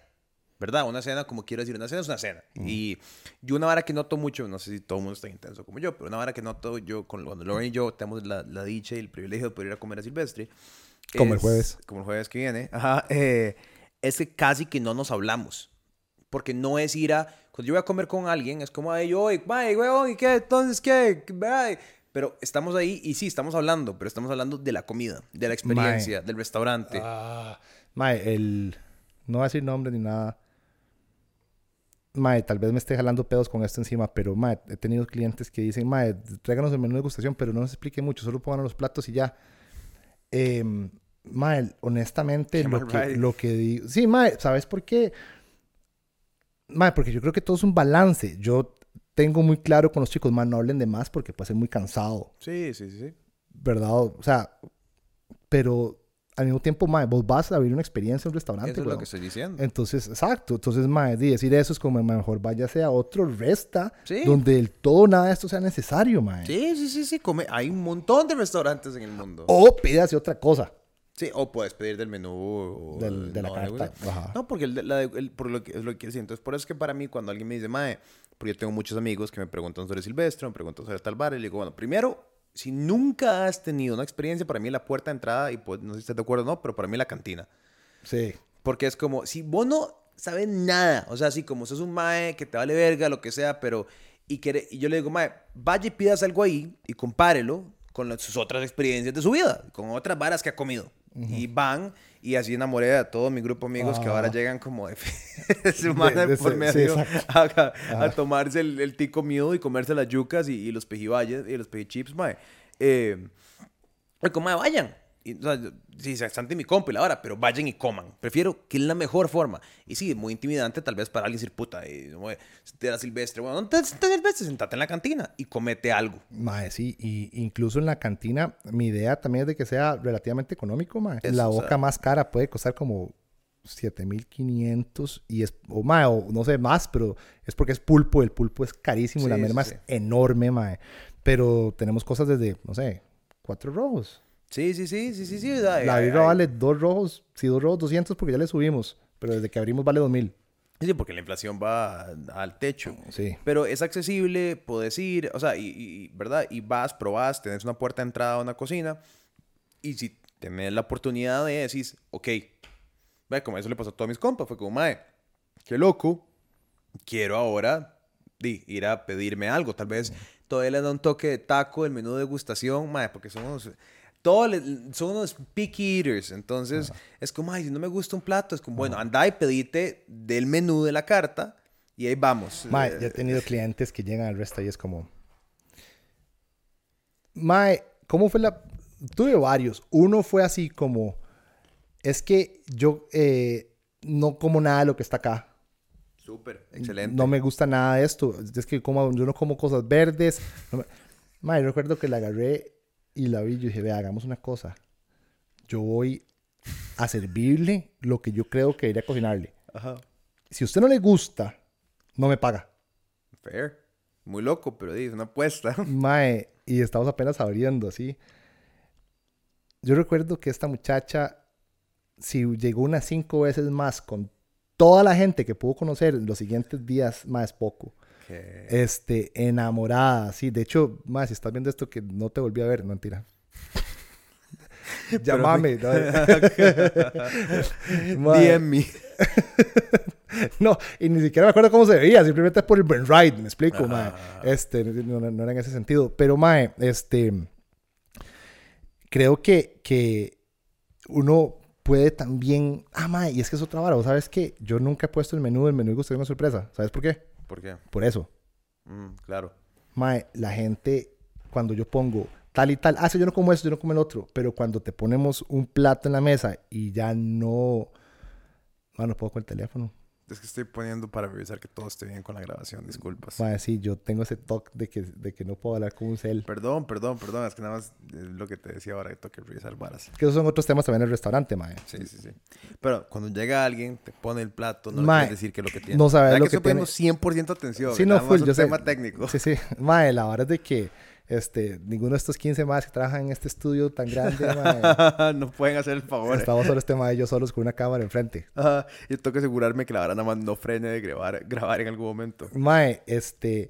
¿verdad? Una cena, como quiero decir, una cena es una cena. Y yo una vara que noto mucho, no sé si todo el mundo está intenso como yo, pero una vara que noto yo, con, cuando Lauren y yo tenemos la, la dicha y el privilegio de poder ir a comer a Silvestre. Como el es- jueves. Como el jueves que viene. Ajá. eh, es que casi que no nos hablamos. Porque no es ir a... Cuando yo voy a comer con alguien, es como, ay, oye, bye, weón, ¿y qué? Entonces, ¿qué? Bye. Pero estamos ahí y sí, estamos hablando, pero estamos hablando de la comida, de la experiencia, del restaurante. Ah, mae, el... No voy a decir nombre ni nada. Mae, tal vez me esté jalando pedos con esto encima, pero mae, he tenido clientes que dicen, mae, tráiganos el menú de degustación, pero no nos explique mucho, solo pongan los platos y ya. Eh, mae, honestamente, Qué lo que, lo que digo... Sí, mae, ¿sabes por qué? Mae, porque yo creo que todo es un balance. Yo tengo muy claro con los chicos, mae, no hablen de más porque puede ser muy cansado. Sí, sí. sí. ¿verdad? O sea, pero al mismo tiempo, mae, vos vas a vivir una experiencia en un restaurante, Eso es lo que estoy diciendo. Entonces, exacto. Entonces, mae, decir eso es como, mejor váyase a otro resta Sí. donde el todo, nada de esto sea necesario, mae. Sí, sí, sí, sí. Come... Hay un montón de restaurantes en el mundo. O pídase otra cosa. Sí, o puedes pedir del menú. o- Del- de la no, carta, No, ajá. no, porque el, la por lo que, es lo que decir. Entonces, por eso es que para mí, cuando alguien me dice, Mae, porque yo tengo muchos amigos que me preguntan sobre Silvestre, me preguntan sobre tal bar, y le digo, bueno, primero, si nunca has tenido una experiencia, para mí la puerta de entrada, y pues, no sé si estás de acuerdo o no, pero para mí la cantina. Sí. Porque es como, si vos no sabes nada, o sea, así como sos un mae que te vale verga, lo que sea, pero, y, quiere, y yo le digo, mae, vaya y pidas algo ahí y compárelo con las- sus otras experiencias de su vida, con otras varas que ha comido. Y van, y así enamoré a todo mi grupo de amigos que ahora Ah. llegan como de *laughs* de semana De- de por medio sí, a, a- a tomarse el, el tico mío y comerse las yucas y, y los pejibayes y los pejichips, mae. Eh, y como, "Mae, vayan. Y, o sea, sí, se están mi compa y la pero vayan y coman. Prefiero que es la mejor forma. Y sí, muy intimidante tal vez para alguien decir, puta, eh, te da silvestre. Bueno, no te te silvestre, sentate en la cantina y comete algo. Mae, sí. Y incluso en la cantina, mi idea también es de que sea relativamente económico, mae. Eso, la o boca sea- más cara puede costar como 7500 y es, o mae, o no sé más, pero es porque es pulpo. El pulpo es carísimo y la Sí, merma sí, es sí. enorme, mae. Pero tenemos cosas desde, no sé, cuatro rojos. Sí, sí, sí, sí, sí, sí. ay, La birra ay. vale dos rojos, sí, dos rojos, 200 porque ya le subimos. Pero desde que abrimos vale 2000. Sí, porque la inflación va al techo. Sí. Pero es accesible, puedes ir, o sea, y, y- ¿verdad? Y vas, probas, tenés una puerta de entrada a una cocina. Y si tenés la oportunidad de decir, ok, ve, como eso le pasó a todos mis compas, fue como, mae, qué loco, quiero ahora di, ir a pedirme algo. Tal vez todavía le da un toque de taco del menú de degustación, mae, porque son todos le- son unos picky eaters. Entonces, es como, ay, si no me gusta un plato, es como, bueno, anda y pedite del menú de la carta y ahí vamos. Mae, Eh, ya he tenido clientes que llegan al resto y es como... Mae, ¿cómo fue la...? Tuve varios. Uno fue así como... Es que yo eh, no como nada de lo que está acá. Súper, excelente. No me gusta nada de esto. Es que como, yo no como cosas verdes. No me- Mae, yo recuerdo que la agarré y la vi y yo dije, vea, hagamos una cosa. Yo voy a servirle lo que yo creo que debería cocinarle. Ajá. Si a usted no le gusta, no me paga. Fair. Muy loco, pero es una apuesta. *laughs* Mae, y estamos apenas abriendo, así. Yo recuerdo que esta muchacha, si llegó unas cinco veces más con toda la gente que pudo conocer en los siguientes días, más poco. Este, enamorada, sí. De hecho, más si estás viendo esto que no te volví a ver, no mentira. *laughs* Llámame. no. *laughs* Mae, DM me. *laughs* No, y ni siquiera me acuerdo cómo se veía, simplemente es por el Ben Ride, me explico, mae. Ah. Este, no, era en ese sentido. Pero, mae, este. Creo que, que uno puede también. Ah, mae, y es que es otra vara. ¿Vos sabes que Yo nunca he puesto el menú del menú y gustaría una sorpresa. ¿Sabes por qué? ¿Por qué? Por eso. Mm, claro. Mae, la gente, cuando yo pongo tal y tal, ah, sí, yo no como eso, yo no como el otro, pero cuando te ponemos un plato en la mesa y ya no, no, no puedo con el teléfono. Es que estoy poniendo para revisar que todo esté bien con la grabación. Disculpas. Mae, sí, yo tengo ese toque de que, de que no puedo hablar con un cel. Perdón, perdón, perdón. Es que nada más es lo que te decía ahora que tengo que revisar varas. Que esos son otros temas también en el restaurante, mae. Sí, sí, sí. Pero cuando llega alguien, te pone el plato, no Mae, le quieres decir qué es lo que tiene. no sabes ¿Verdad lo que que estoy tiene? poniendo 100% atención. Sí, no, full, un yo sé. tema técnico. Sí, sí. Mae, la verdad es de que este, ninguno de estos 15 más que trabajan en este estudio tan grande, *laughs* mae, no pueden hacer el favor. eh. estamos solo este mae y yo solos con una cámara enfrente. Ajá, y tengo que asegurarme que la vara nada más no frene de grabar, *laughs* grabar en algún momento. Mae, este.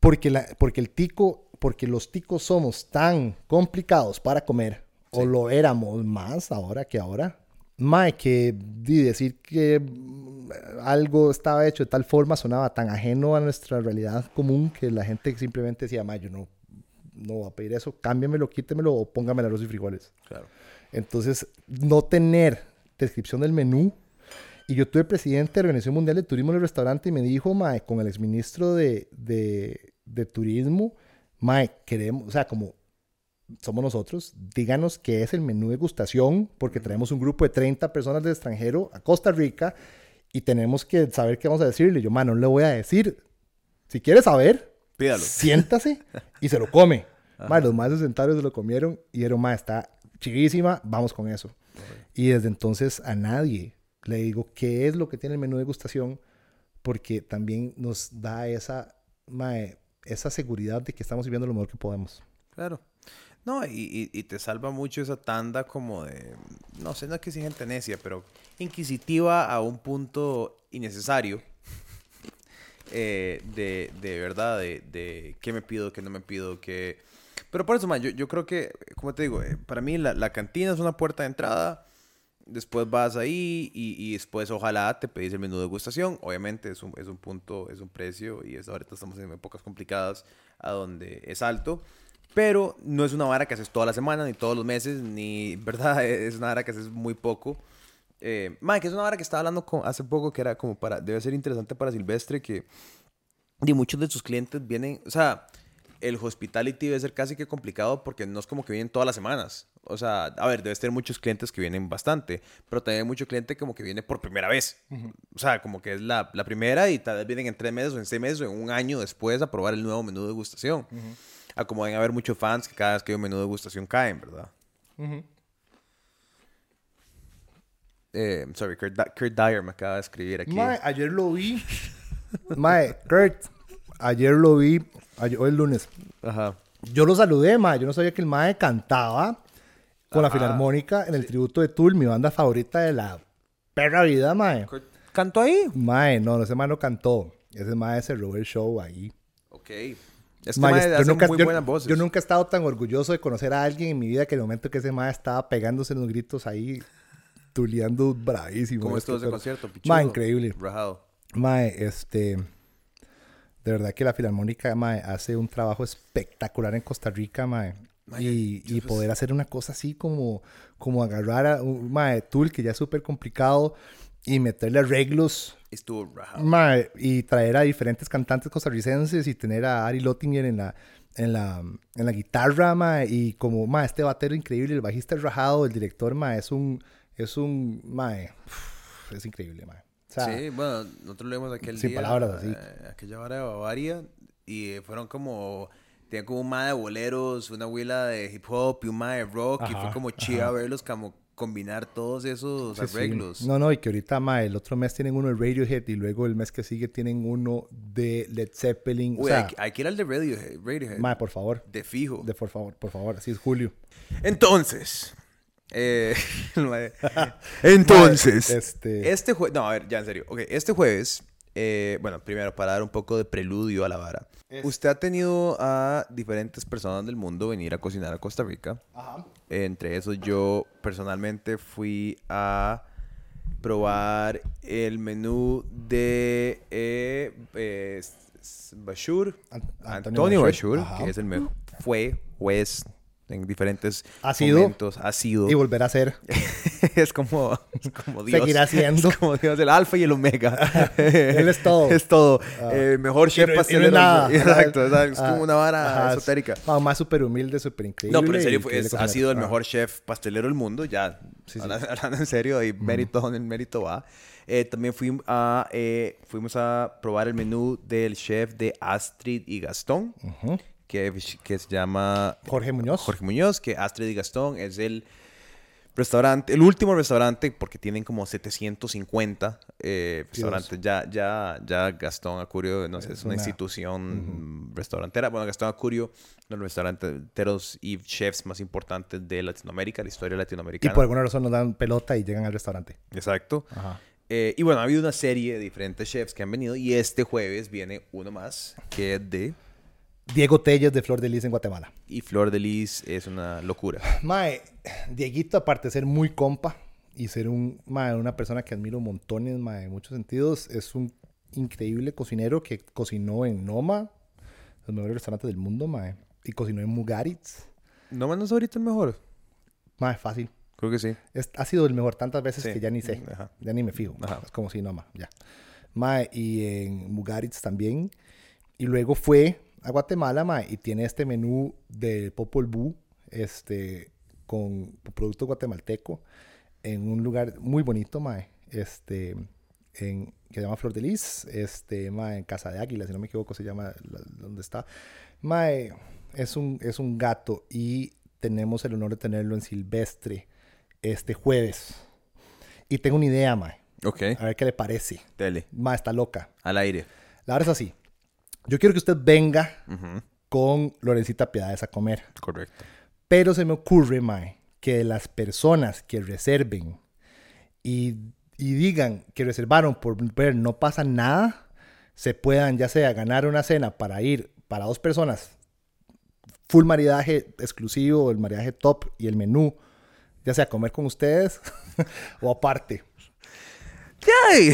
Porque, la, porque el tico, porque los ticos somos tan complicados para comer, o lo éramos más ahora que ahora. Mae, que di, decir que mm, algo estaba hecho de tal forma sonaba tan ajeno a nuestra realidad común que la gente simplemente decía, mae, yo no, no voy a pedir eso, cámbiamelo, quítemelo o póngame arroz y frijoles. Claro. Entonces, no tener descripción del menú. Y yo tuve presidente de la Organización Mundial de Turismo en el restaurante y me dijo, Mae, con el exministro de, de, de Turismo, Mae, queremos, o sea, como somos nosotros, díganos qué es el menú de degustación, porque traemos un grupo de 30 personas del extranjero a Costa Rica y tenemos que saber qué vamos a decirle. Yo, Mae, no le voy a decir. Si quiere saber, Pídalo. siéntase y se lo come. Mae, los más sentados se lo comieron y dijeron, Mae, está chivísima, vamos con eso. Y desde entonces a nadie le digo qué es lo que tiene el menú de degustación, porque también nos da esa, esa seguridad de que estamos viviendo lo mejor que podemos. Claro. No, y, y- te salva mucho esa tanda como de, no sé, no es que sea gente necia, pero inquisitiva a un punto innecesario. *laughs* eh, de, de verdad, de, de qué me pido, qué no me pido, qué... Pero por eso, man, yo, yo creo que, como te digo, eh, para mí la, la cantina es una puerta de entrada. Después vas ahí y, y después ojalá te pedís el menú de degustación. Obviamente es un, es un punto, es un precio y es, ahorita estamos en épocas complicadas a donde es alto. Pero no es una vara que haces toda la semana, ni todos los meses, ni, *laughs* ¿verdad? Es una vara que haces muy poco. Eh, Mike, es una vara que estaba hablando con, hace poco que era como para, debe ser interesante para Silvestre que de muchos de sus clientes vienen, o sea, el hospitality debe ser casi que complicado porque no es como que vienen todas las semanas. O sea, a ver, debes tener muchos clientes que vienen bastante, pero también hay mucho cliente como que viene por primera vez. O sea, como que es la, la primera y tal vez vienen en tres meses o en seis meses o en un año después a probar el nuevo menú de degustación. A como deben haber muchos fans que cada vez que hay un menú de degustación caen, ¿verdad? Eh, sorry, Kurt, Kurt Dyer me acaba de escribir aquí. Mae, ayer lo vi. *laughs* Mae, Kurt, ayer lo vi, ayer- hoy es lunes. Ajá. Yo lo saludé, mae. Yo no sabía que el mae cantaba con la Ajá. Filarmónica en el tributo de Tool, mi banda favorita de la perra vida, mae. Kurt- ¿Canto ahí? Mae, no, no, ese mae no cantó. Ese mae se robó el show ahí. Ok. Es que Mae, mae yo, hace nunca, muy yo- buenas voces. yo nunca he estado tan orgulloso de conocer a alguien en mi vida que en el momento que ese mae estaba pegándose los gritos ahí, tuleando bravísimo. ¿Cómo esto, estuvo ese pero- concierto? pichudo? Mae, increíble. Rajado. Mae, este. De verdad que la Filarmónica, mae, hace un trabajo espectacular en Costa Rica, mae. Mae, y poder hacer una cosa así como, como agarrar a un mae Tool que ya es súper complicado y meterle arreglos Estuvo rajado. mae, y traer a diferentes cantantes costarricenses y tener a Ari Lottinger en la, en la, en la guitarra, mae, y como, mae, este batero increíble, el bajista es rajado, el director, mae, es un, es un, uf, es increíble, mae. O sea, sí, bueno, nosotros lo vimos aquel sin día. palabras, así. eh, aquella hora de Bavaria. Y eh, fueron como. Tenían como un ma de boleros, una huila de hip hop y un ma de rock. y fue Ajá, como chida verlos como combinar todos esos sí, sí. arreglos. No, no, y que ahorita, mae, el otro mes tienen uno de Radiohead y luego el mes que sigue tienen uno de Led Zeppelin. Uy, o sea, hay, que- hay que ir al de Radiohead. Radiohead mae, por favor, de fijo. de por favor, por favor, así es Julio. Entonces, Eh. *laughs* *laughs* Entonces, este- este jueves, no, a ver, ya en serio. Ok, este jueves, eh, bueno, primero para dar un poco de preludio a la vara. Usted ha tenido a diferentes personas del mundo venir a cocinar a Costa Rica. Ajá. Entre esos, yo personalmente fui a probar el menú de eh, eh, Bashur, An- Antonio, Antonio Bashur, que es el mejor, fue juez en diferentes Ha sido. momentos, ha sido, Y volver a ser. *laughs* es como, es como Dios, Seguirá *laughs* siendo. es como Dios, el alfa y el omega, *laughs* Él es todo. es todo, Ah. Eh, mejor chef Y no- pastelero, nada. exacto, exacto, es Ah, como una vara es- esotérica. más súper humilde, súper increíble. No, pero en serio, es- ha sido el mejor chef pastelero del mundo, ya. Sí, sí. Hablando, en serio, y mérito donde el mérito va. Eh, también fuimos a, eh, fuimos a probar el menú del chef de Astrid y Gastón, Ujú. Que, que se llama Jorge Muñoz. Jorge Muñoz, que Astrid y Gastón es el restaurante, el último restaurante, porque tienen como 750 eh, restaurantes. Ya, ya, ya Gastón Acurio, no sé, es, una, una- institución restaurantera. Bueno, Gastón Acurio, uno de los restauranteros y chefs más importantes de Latinoamérica, la historia Y latinoamericana. por alguna razón nos dan pelota y llegan al restaurante. Exacto. Ajá. Eh, y bueno, ha habido una serie de diferentes chefs que han venido y este jueves viene uno más, que es de... Diego Telles de Flor de Lis en Guatemala. Y Flor de Lis es una locura. Mae, Dieguito, aparte de ser muy compa y ser un, mae, una persona que admiro montones, mae, en muchos sentidos, es un increíble cocinero que cocinó en Noma, los mejores restaurantes del mundo, mae, y cocinó en Mugaritz. ¿No mandas ahorita el mejor? Mae, fácil. Creo que sí. Es- ha sido el mejor tantas veces Sí. que ya ni sé. Ajá. Ya ni me fijo. Ajá. Es como si Noma, ya. Mae, y en Mugaritz también. Y luego fue a Guatemala, mae, y tiene este menú de Popol Vuh, este, con producto guatemalteco, en un lugar muy bonito, mae, este, en, que se llama Flor de Lis, este, mae, en Casa de Águila, si no me equivoco, se llama la- donde está. Mae, es un, es un gato y tenemos el honor de tenerlo en Silvestre este jueves. Y tengo una idea, Ok. a ver qué le parece. Tele. Mae, está loca. Al aire. La verdad es así. Yo quiero que usted venga con Lorencita Piedades a comer. Correcto. Pero se me ocurre, Mae, que las personas que reserven y, y digan que reservaron por ver no pasa nada, se puedan ya sea ganar una cena para ir para dos personas, full maridaje exclusivo, el maridaje top y el menú, ya sea comer con ustedes *laughs* o aparte. ¡Ay!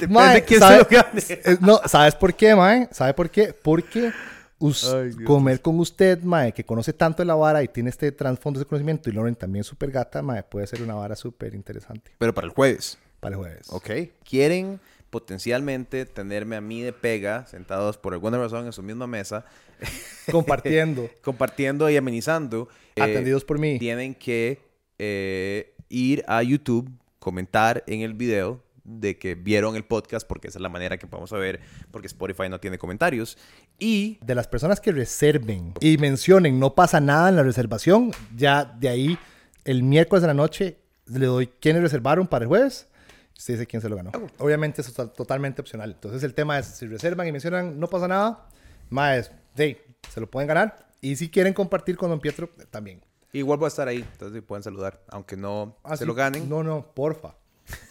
Depende de quién ¿sabe- se lo gane. eh, No, ¿sabes por qué, Mae? ¿Sabe por qué? Porque us- Ay, comer con usted, Mae, que conoce tanto de la vara y tiene este trasfondo de conocimiento, y Lauren también súper gata, Mae, puede ser una vara súper interesante Pero para el jueves. para el jueves. Ok. ¿Quieren potencialmente tenerme a mí de pega, sentados por alguna razón en su misma mesa, *laughs* Compartiendo. *laughs* compartiendo y amenizando? eh, Atendidos por mí. Tienen que eh, ir a YouTube, comentar en el video de que vieron el podcast, porque esa es la manera que podemos saber, porque Spotify no tiene comentarios. Y De las personas que reserven y mencionen no pasa nada en la reservación, ya de ahí el miércoles de la noche le doy quiénes reservaron para el jueves. Usted dice quién se lo ganó. Obviamente eso está totalmente opcional. Entonces el tema es si reservan y mencionan no pasa nada, más se lo pueden ganar. Y si quieren compartir con Don Pietro, también. igual voy a estar ahí, entonces pueden saludar, aunque no Ah, se sí. lo ganen. No, no, porfa.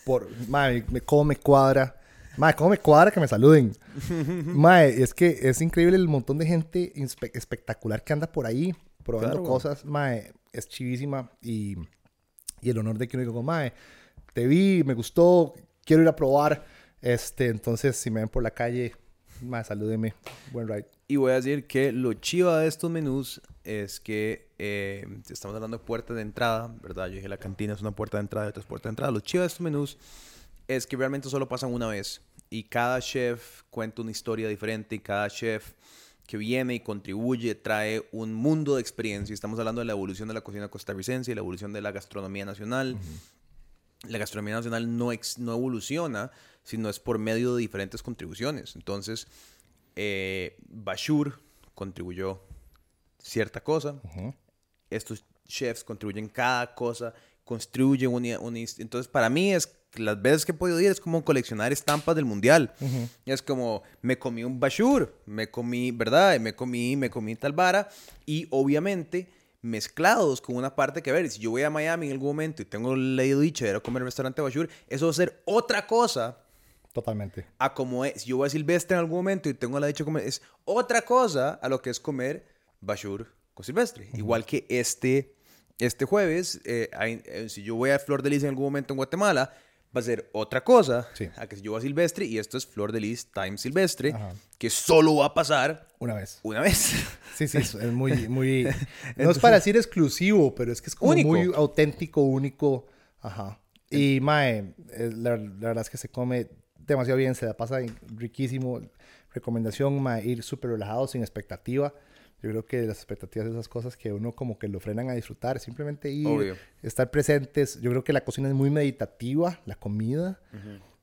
Por, mae, me, cómo me cuadra. Mae, cómo me cuadra que me saluden. *laughs* Mae, es que es increíble el montón de gente espectacular que anda por ahí probando Claro. cosas. Mae, es chivísima. Y, y el honor de que uno diga, mae, te vi, me gustó, quiero ir a probar. Este, entonces, si me ven por la calle, mae, salúdeme. Buen ride. Y voy a decir que lo chiva de estos menús es que eh, estamos hablando de puertas de entrada, ¿verdad? Yo dije la cantina es una puerta de entrada otra es puerta de entrada. Lo chiva de estos menús es que realmente solo pasan una vez y cada chef cuenta una historia diferente y cada chef que viene y contribuye trae un mundo de experiencia. Estamos hablando de la evolución de la cocina costarricense y la evolución de la gastronomía nacional. La gastronomía nacional no, ex- no evoluciona, sino es por medio de diferentes contribuciones. Entonces, eh, Bashur contribuyó cierta cosa. Estos chefs contribuyen cada cosa, construyen una, una Entonces, para mí es las veces que he podido ir es como coleccionar estampas del mundial. Es como me comí un Bashur, me comí, ¿verdad? Me comí, me comí tal vara y obviamente mezclados con una parte que, a ver, si yo voy a Miami en algún momento y tengo leído dicho de ir a comer el restaurante Bashur, eso va a ser otra cosa Totalmente. a como es. Si yo voy a Silvestre en algún momento y tengo la dicha de comer, es otra cosa a lo que es comer Bashur Silvestre. Igual que este, este jueves, eh, hay- eh, si yo voy a Flor de Lis en algún momento en Guatemala, va a ser otra cosa Sí. a que si yo voy a Silvestre y esto es Flor de Lis Time Silvestre, Ajá. que solo va a pasar Una vez. una vez. Sí, sí, es muy, muy... *laughs* No es para decir exclusivo, pero es que es como Único. muy auténtico, único. Ajá. Y, mae, la, la verdad es que se come demasiado bien, se la pasa riquísimo. Recomendación, mae, ir súper relajado, sin expectativa. Yo creo que las expectativas, esas cosas que uno como que lo frenan a disfrutar, simplemente ir, Obvio. estar presentes. Yo creo que la cocina es muy meditativa, la comida.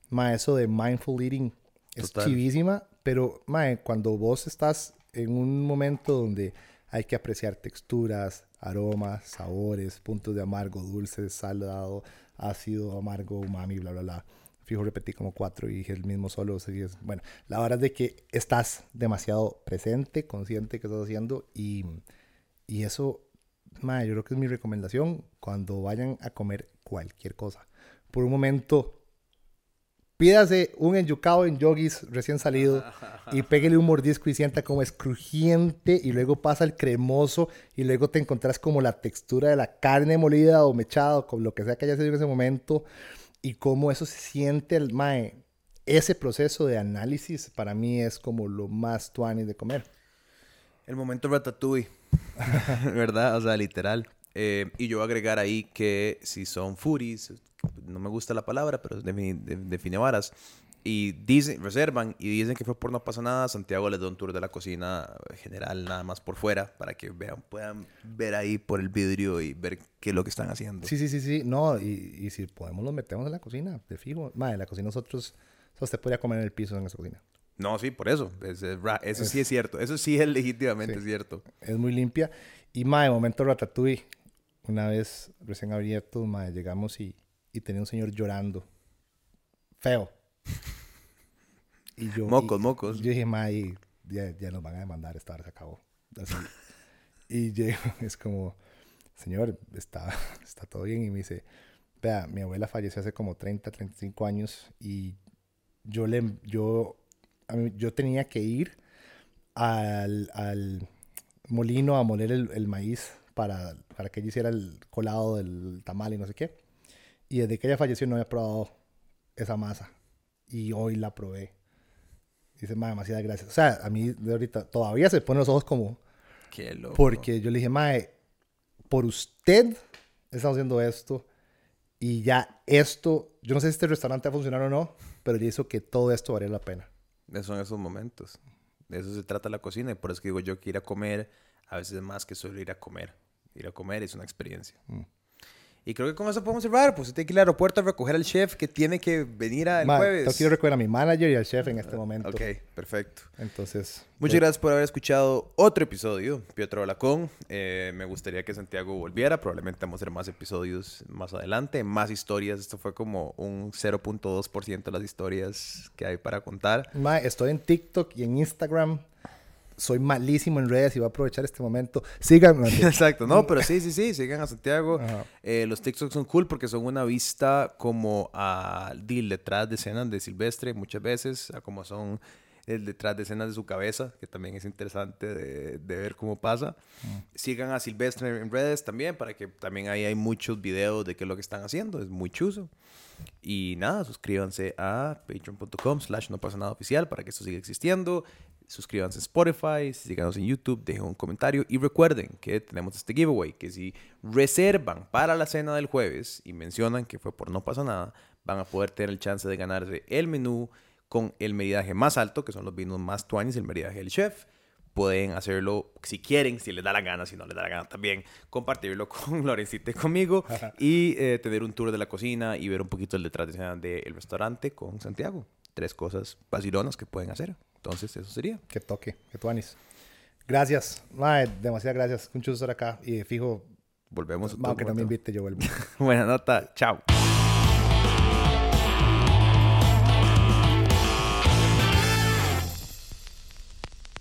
Mae, eso de mindful eating es Total. chivísima, pero mae, cuando vos estás en un momento donde hay que apreciar texturas, aromas, sabores, puntos de amargo, dulce, salado, ácido, amargo, umami, bla, bla, bla. Fijo, repetí como cuatro y dije el mismo solo. así es- Bueno, la verdad es de que estás demasiado presente, consciente que estás haciendo y, y eso, mae, yo creo que es mi recomendación cuando vayan a comer cualquier cosa. Por un momento, pídase un enyucado en yogis recién salido y pégale un mordisco y sienta como es crujiente y luego pasa el cremoso y luego te encontrás como la textura de la carne molida o mechada o con lo que sea que haya sido en ese momento y cómo eso se siente el mae. Ese proceso de análisis para mí es como lo más tuanis de comer. El momento ratatouille, *laughs* ¿verdad? O sea, literal. Eh, y yo voy a agregar ahí que si son foodies, no me gusta la palabra, pero define, de- define varas, y dicen, reservan y dicen que fue por no pasa nada, Santiago les da un tour de la cocina general nada más por fuera para que vean, puedan ver ahí por el vidrio y ver qué es lo que están haciendo. Sí, sí, sí, sí. No, y, y si podemos los metemos en la cocina, de fijo. Mae, en la cocina nosotros, o sea, usted podría comer en el piso en esa cocina. No, sí, por eso. Es- es ra- eso sí es cierto. Eso sí es legítimamente Sí. cierto. Es muy limpia. Y mae, momento ratatouille. Una vez recién abierto, llegamos y, y tenía un señor llorando. Feo. *laughs* Y yo, Mocos, y- mocos. Yo dije, mae, ya, ya nos van a demandar, esta hora se acabó. Así. y llego, *laughs* es como, señor, está, *laughs* está todo bien. Y me dice, vea, mi abuela falleció hace como 30, 35 años y yo le, yo, a mí- yo tenía que ir al, al molino a moler el, el maíz para, para que ella hiciera el colado del tamal y no sé qué. Y desde que ella falleció no había probado esa masa. Y hoy la probé. Dice, "Ma, demasiadas gracias. O sea, a mí de ahorita todavía se ponen los ojos como... Qué loco. Porque yo le dije, Mae, por usted estamos haciendo esto. Y ya esto, yo no sé si este restaurante va a funcionar o no, pero yo hizo que todo esto valiera la pena. Son esos momentos. De eso se trata la cocina. Y por eso que digo yo que ir a comer a veces es más que solo ir a comer. Ir a comer es una experiencia. Mm. Y creo que con eso podemos cerrar. Pues usted tiene que ir al aeropuerto a recoger al chef que tiene que venir a- el Mae, jueves. ir a recoger a mi manager y al chef en este momento. Ok, perfecto. Entonces, Muchas eh, gracias por haber escuchado otro episodio, Pietro Lacón. Eh, me gustaría que Santiago volviera. Probablemente vamos a hacer más episodios más adelante, más historias. Esto fue como un 0.2% de las historias que hay para contar. Mae, estoy en TikTok y en Instagram. Soy malísimo en redes y voy a aprovechar este momento. Síganme. *laughs* Exacto, no, pero sí, sí, sí, sigan a Santiago. Eh, los TikToks son cool porque son una vista como al deal detrás de escenas de Silvestre muchas veces, a como son el detrás de escenas de su cabeza, que también es interesante de, de ver cómo pasa. Sigan a Silvestre en redes también para que también ahí hay muchos videos de qué es lo que están haciendo, es muy chuzo. Y nada, suscríbanse a patreon.com slash no pasa nada oficial para que esto siga existiendo. Suscríbanse en Spotify, síganos en YouTube, dejen un comentario y recuerden que tenemos este giveaway, que si reservan para la cena del jueves y mencionan que fue por no pasa nada, van a poder tener el chance de ganarse el menú con el meridaje más alto, que son los vinos más tuanis, el meridaje del chef. Pueden hacerlo si quieren, si les da la gana, si no les da la gana también, compartirlo *laughs* con Lorencita y conmigo *laughs* y eh, tener un tour de la cocina y ver un poquito el detrás de escena del restaurante con Santiago. Tres cosas vacilonas que pueden hacer. Entonces, eso sería. Que toque, que tuanis. Gracias. Mae, demasiadas gracias. Un chuzo estar acá. Y fijo, Volvemos. aunque no me invite, yo vuelvo. *laughs* Buena nota. Chao.